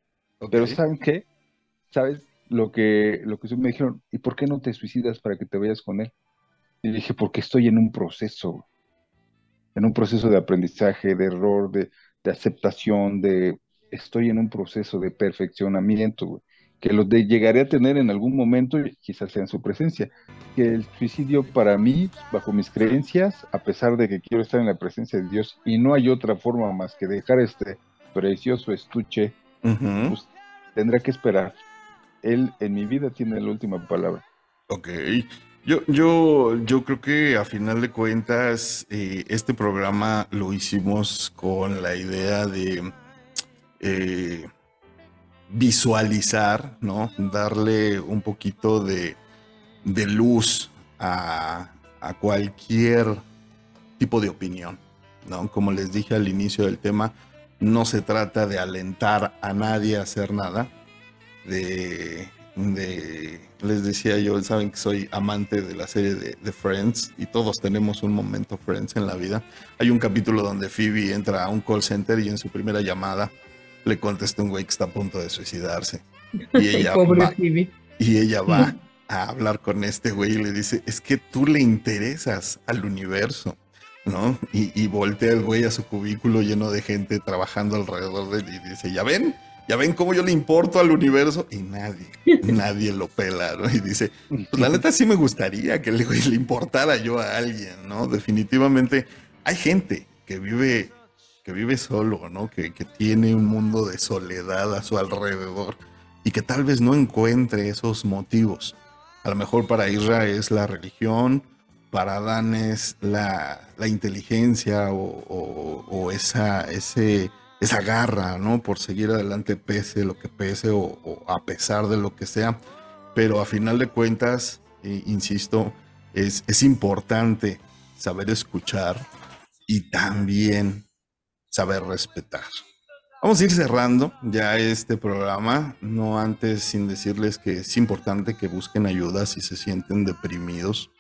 Pero ¿saben qué? ¿Sabes lo que, lo que me dijeron? ¿Y por qué no te suicidas para que te vayas con él? Y dije, porque estoy en un proceso, en un proceso de aprendizaje, de error, de, de aceptación, de estoy en un proceso de perfeccionamiento, güey, que lo de, llegaré a tener en algún momento, quizás sea en su presencia. Que el suicidio para mí, bajo mis creencias, a pesar de que quiero estar en la presencia de Dios y no hay otra forma más que dejar este precioso estuche pues, tendrá que esperar. Él en mi vida tiene la última palabra. ok. Yo, yo, yo creo que a final de cuentas, eh, este programa lo hicimos con la idea de eh, visualizar, ¿no? Darle un poquito de, de luz a, a cualquier tipo de opinión, ¿no? Como les dije al inicio del tema, no se trata de alentar a nadie a hacer nada, de, de- les decía yo, saben que soy amante de la serie de, de Friends y todos tenemos un momento Friends en la vida. Hay un capítulo donde Phoebe entra a un call center y en su primera llamada le contesta un güey que está a punto de suicidarse. Y [LAUGHS] ella Pobre va, Phoebe. y ella va a hablar con este güey y le dice, es que tú le interesas al universo, ¿no? Y, y voltea el güey a su cubículo lleno de gente trabajando alrededor de él y dice, ¿ya ven? ¿Ya ven cómo yo le importo al universo? Y nadie, [LAUGHS] nadie lo pela, ¿no? Y dice, pues la neta sí me gustaría que le, le importara yo a alguien, ¿no? Definitivamente hay gente que vive, que vive solo, ¿no? Que, que tiene un mundo de soledad a su alrededor y que tal vez no encuentre esos motivos. A lo mejor para Isra es la religión, para Dan es la, la inteligencia o, o- esa, ese, esa garra, ¿no? Por seguir adelante pese lo que pese o, o a pesar de lo que sea. Pero a final de cuentas, eh, insisto, es, es importante saber escuchar y también saber respetar. Vamos a ir cerrando ya este programa, no antes sin decirles que es importante que busquen ayuda si se sienten deprimidos,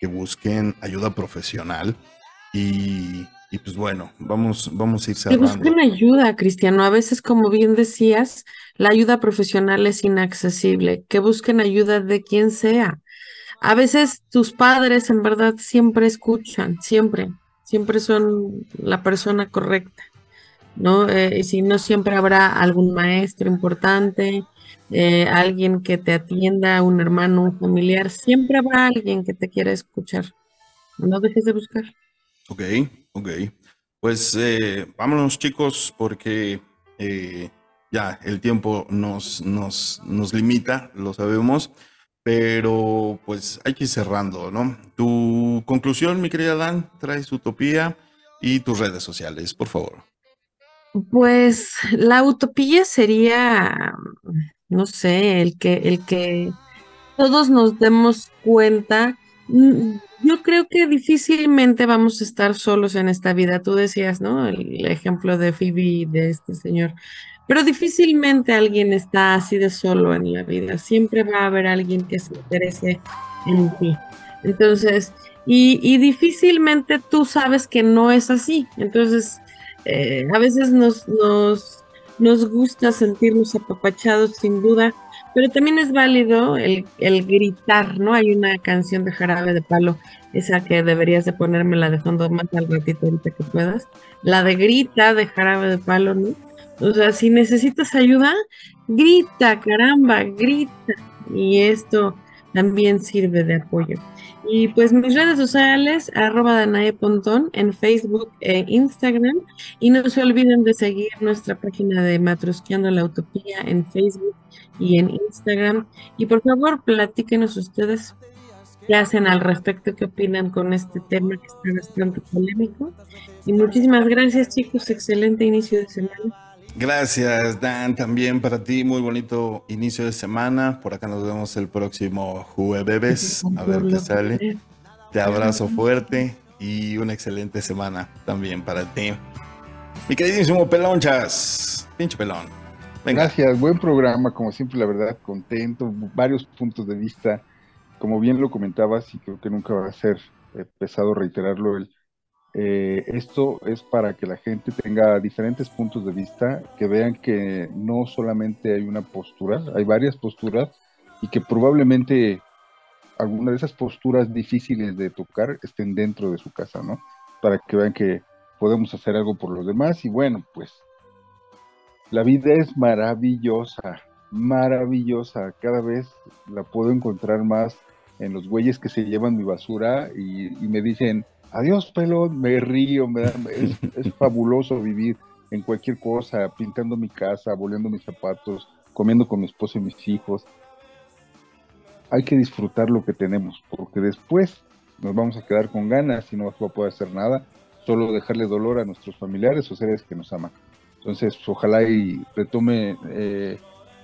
que busquen ayuda profesional y, y pues bueno, vamos, vamos a ir Que cerrando. busquen ayuda, Cristiano. A veces, como bien decías, la ayuda profesional es inaccesible. Que busquen ayuda de quien sea. A veces tus padres en verdad siempre escuchan, siempre, siempre son la persona correcta, ¿no? Eh, y si no, siempre habrá algún maestro importante, eh, alguien que te atienda, un hermano, un familiar, siempre habrá alguien que te quiera escuchar. No dejes de buscar. Ok, ok. Pues eh, vámonos chicos porque eh, ya el tiempo nos, nos, nos limita, lo sabemos, pero pues hay que ir cerrando, ¿no? Tu conclusión, mi querida Dan, traes utopía y tus redes sociales, por favor. Pues la utopía sería, no sé, el que, el que todos nos demos cuenta. Mm, yo creo que difícilmente vamos a estar solos en esta vida. Tú decías, ¿no? El ejemplo de Phoebe, de este señor. Pero difícilmente alguien está así de solo en la vida. Siempre va a haber alguien que se interese en ti. Entonces, y, difícilmente tú sabes que no es así. Entonces, eh, a veces nos, nos, nos gusta sentirnos apapachados sin duda, pero también es válido el, el, gritar, ¿no? Hay una canción de Jarabe de Palo, esa que deberías de ponérmela de fondo más al ratito ahorita que puedas, la de grita de Jarabe de Palo, ¿no? O sea, si necesitas ayuda, grita, caramba, grita. Y esto también sirve de apoyo. Y pues mis redes sociales, arroba Danae Pontón en Facebook e Instagram. Y no se olviden de seguir nuestra página de Matrosqueando la Utopía en Facebook y en Instagram. Y por favor, platíquenos ustedes qué hacen al respecto, qué opinan con este tema que está bastante polémico. Y muchísimas gracias chicos, excelente inicio de semana. Gracias, Dan, también para ti. Muy bonito inicio de semana. Por acá nos vemos el próximo jueves. A ver qué sale. Te abrazo fuerte y una excelente semana también para ti. Mi queridísimo Pelonchas. Pinche pelón. Gracias, buen programa, como siempre, la verdad, contento, varios puntos de vista. Como bien lo comentabas, y creo que nunca va a ser eh, pesado reiterarlo, el, eh, esto es para que la gente tenga diferentes puntos de vista, que vean que no solamente hay una postura, hay varias posturas y que probablemente alguna de esas posturas difíciles de tocar estén dentro de su casa, ¿no? Para que vean que podemos hacer algo por los demás y bueno, pues la vida es maravillosa, maravillosa, cada vez la puedo encontrar más en los güeyes que se llevan mi basura y me dicen, Adiós, pelón, me río, me [LAUGHS] es, fabuloso vivir en cualquier cosa, pintando mi casa, boleando mis zapatos, comiendo con mi esposo y mis hijos. Hay que disfrutar lo que tenemos, porque después nos vamos a quedar con ganas y no vamos a poder hacer nada, solo dejarle dolor a nuestros familiares o seres que nos aman. Entonces, ojalá y retome eh,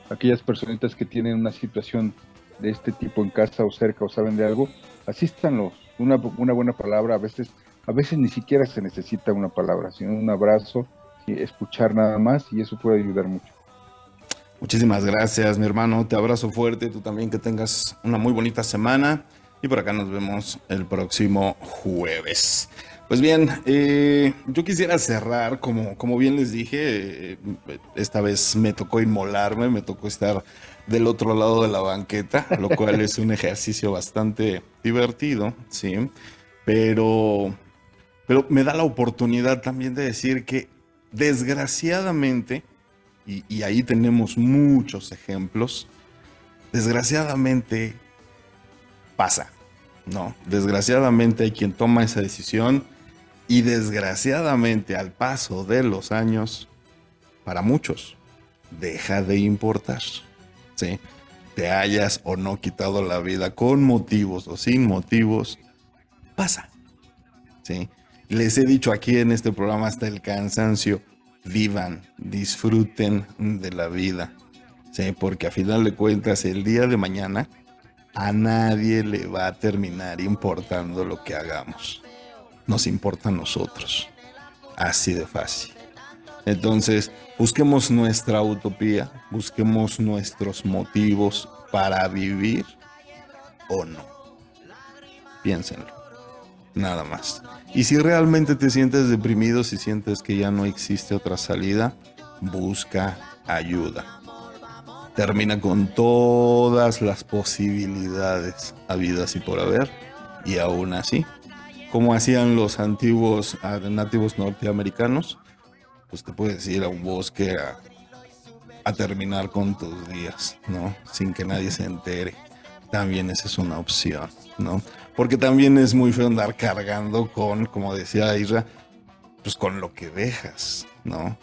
aquellas personitas que tienen una situación de este tipo en casa o cerca o saben de algo, asístanlos, una, una buena palabra, a veces, a veces ni siquiera se necesita una palabra, sino un abrazo, escuchar nada más y eso puede ayudar mucho. Muchísimas gracias, mi hermano. Te abrazo fuerte. Tú también que tengas una muy bonita semana. Y por acá nos vemos el próximo jueves. Pues bien, eh, yo quisiera cerrar, como, como bien les dije, eh, esta vez me tocó inmolarme, me tocó estar del otro lado de la banqueta, lo cual es un ejercicio bastante divertido, ¿sí? Pero, pero me da la oportunidad también de decir que desgraciadamente, y, y ahí tenemos muchos ejemplos, desgraciadamente pasa, ¿no? Desgraciadamente hay quien toma esa decisión y desgraciadamente al paso de los años, para muchos, deja de importar. ¿Sí? te hayas o no quitado la vida con motivos o sin motivos, pasa. ¿sí? Les he dicho aquí en este programa hasta el cansancio, vivan, disfruten de la vida, ¿sí? porque a final de cuentas el día de mañana a nadie le va a terminar importando lo que hagamos. Nos importa a nosotros. Así de fácil. Entonces, busquemos nuestra utopía, busquemos nuestros motivos para vivir o no. Piénsenlo. Nada más. Y si realmente te sientes deprimido, si sientes que ya no existe otra salida, busca ayuda. Termina con todas las posibilidades habidas y por haber. Y aún así, como hacían los antiguos ah, nativos norteamericanos, pues te puedes ir a un bosque a, terminar con tus días, ¿no? Sin que nadie se entere. También esa es una opción, ¿no? Porque también es muy feo andar cargando con, como decía Isra, pues con lo que dejas, ¿no?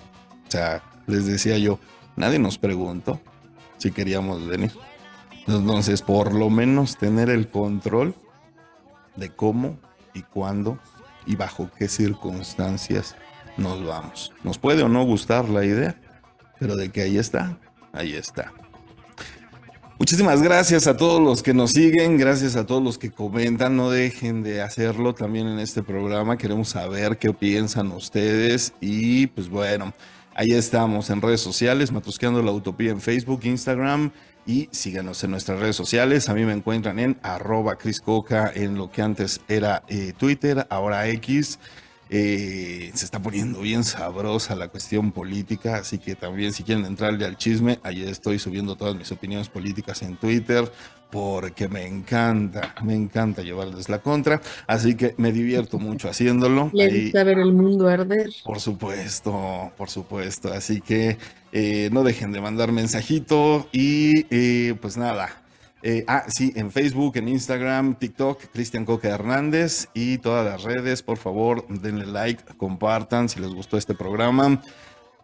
O sea, les decía yo, nadie nos preguntó si queríamos venir. Entonces, por lo menos tener el control de cómo y cuándo y bajo qué circunstancias nos vamos. Nos puede o no gustar la idea, pero de que ahí está, ahí está. Muchísimas gracias a todos los que nos siguen, gracias a todos los que comentan, no dejen de hacerlo también en este programa, queremos saber qué piensan ustedes y pues bueno, ahí estamos en redes sociales, Matusqueando la Utopía en Facebook, Instagram y síganos en nuestras redes sociales, a mí me encuentran en arroba Cris en lo que antes era eh, Twitter, ahora X. Eh, se está poniendo bien sabrosa la cuestión política, así que también si quieren entrarle al chisme, ahí estoy subiendo todas mis opiniones políticas en Twitter, porque me encanta, me encanta llevarles la contra, así que me divierto mucho haciéndolo. [LAUGHS] ¿Le Ahí- gusta ver el mundo arder? por supuesto, por supuesto. Así que eh, no dejen de mandar mensajito y eh, pues nada. Eh, ah, sí, en Facebook, en Instagram, TikTok, Cristian Coca Hernández y todas las redes. Por favor, denle like, compartan si les gustó este programa.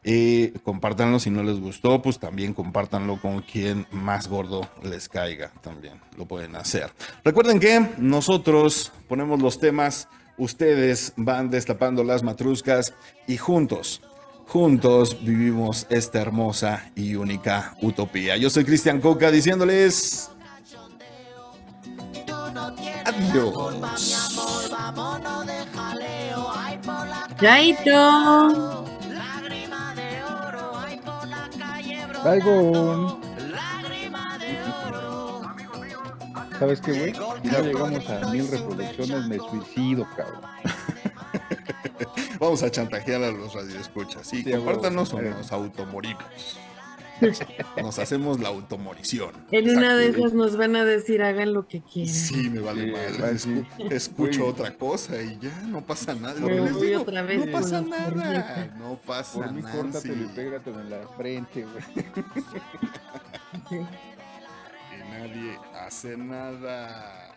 Eh, compártanlo si no les gustó, pues también compártanlo con quien más gordo les caiga. También lo pueden hacer. Recuerden que nosotros ponemos los temas, ustedes van destapando las matruscas y juntos, juntos vivimos esta hermosa y única utopía. Yo soy Cristian Coca diciéndoles adiós. Chaito. Traigo ¿Sabes qué, güey? Si no llegamos a mil reproducciones, me suicido, cabrón. Vamos a chantajear a los radioescuchas. Sí, Sí, compártanos o Eh. nos automorimos. Nos hacemos la automorición. En una de esas nos van a decir hagan lo que quieran. Sí, me vale Sí, madre. Escu- escucho otra cosa y ya no pasa nada. Me Lo que les voy digo, otra vez no pasa nada. No pasa Por mí, nada. córtatelo y pégatelo en la frente, güey. [LAUGHS] Sí. Y nadie hace nada.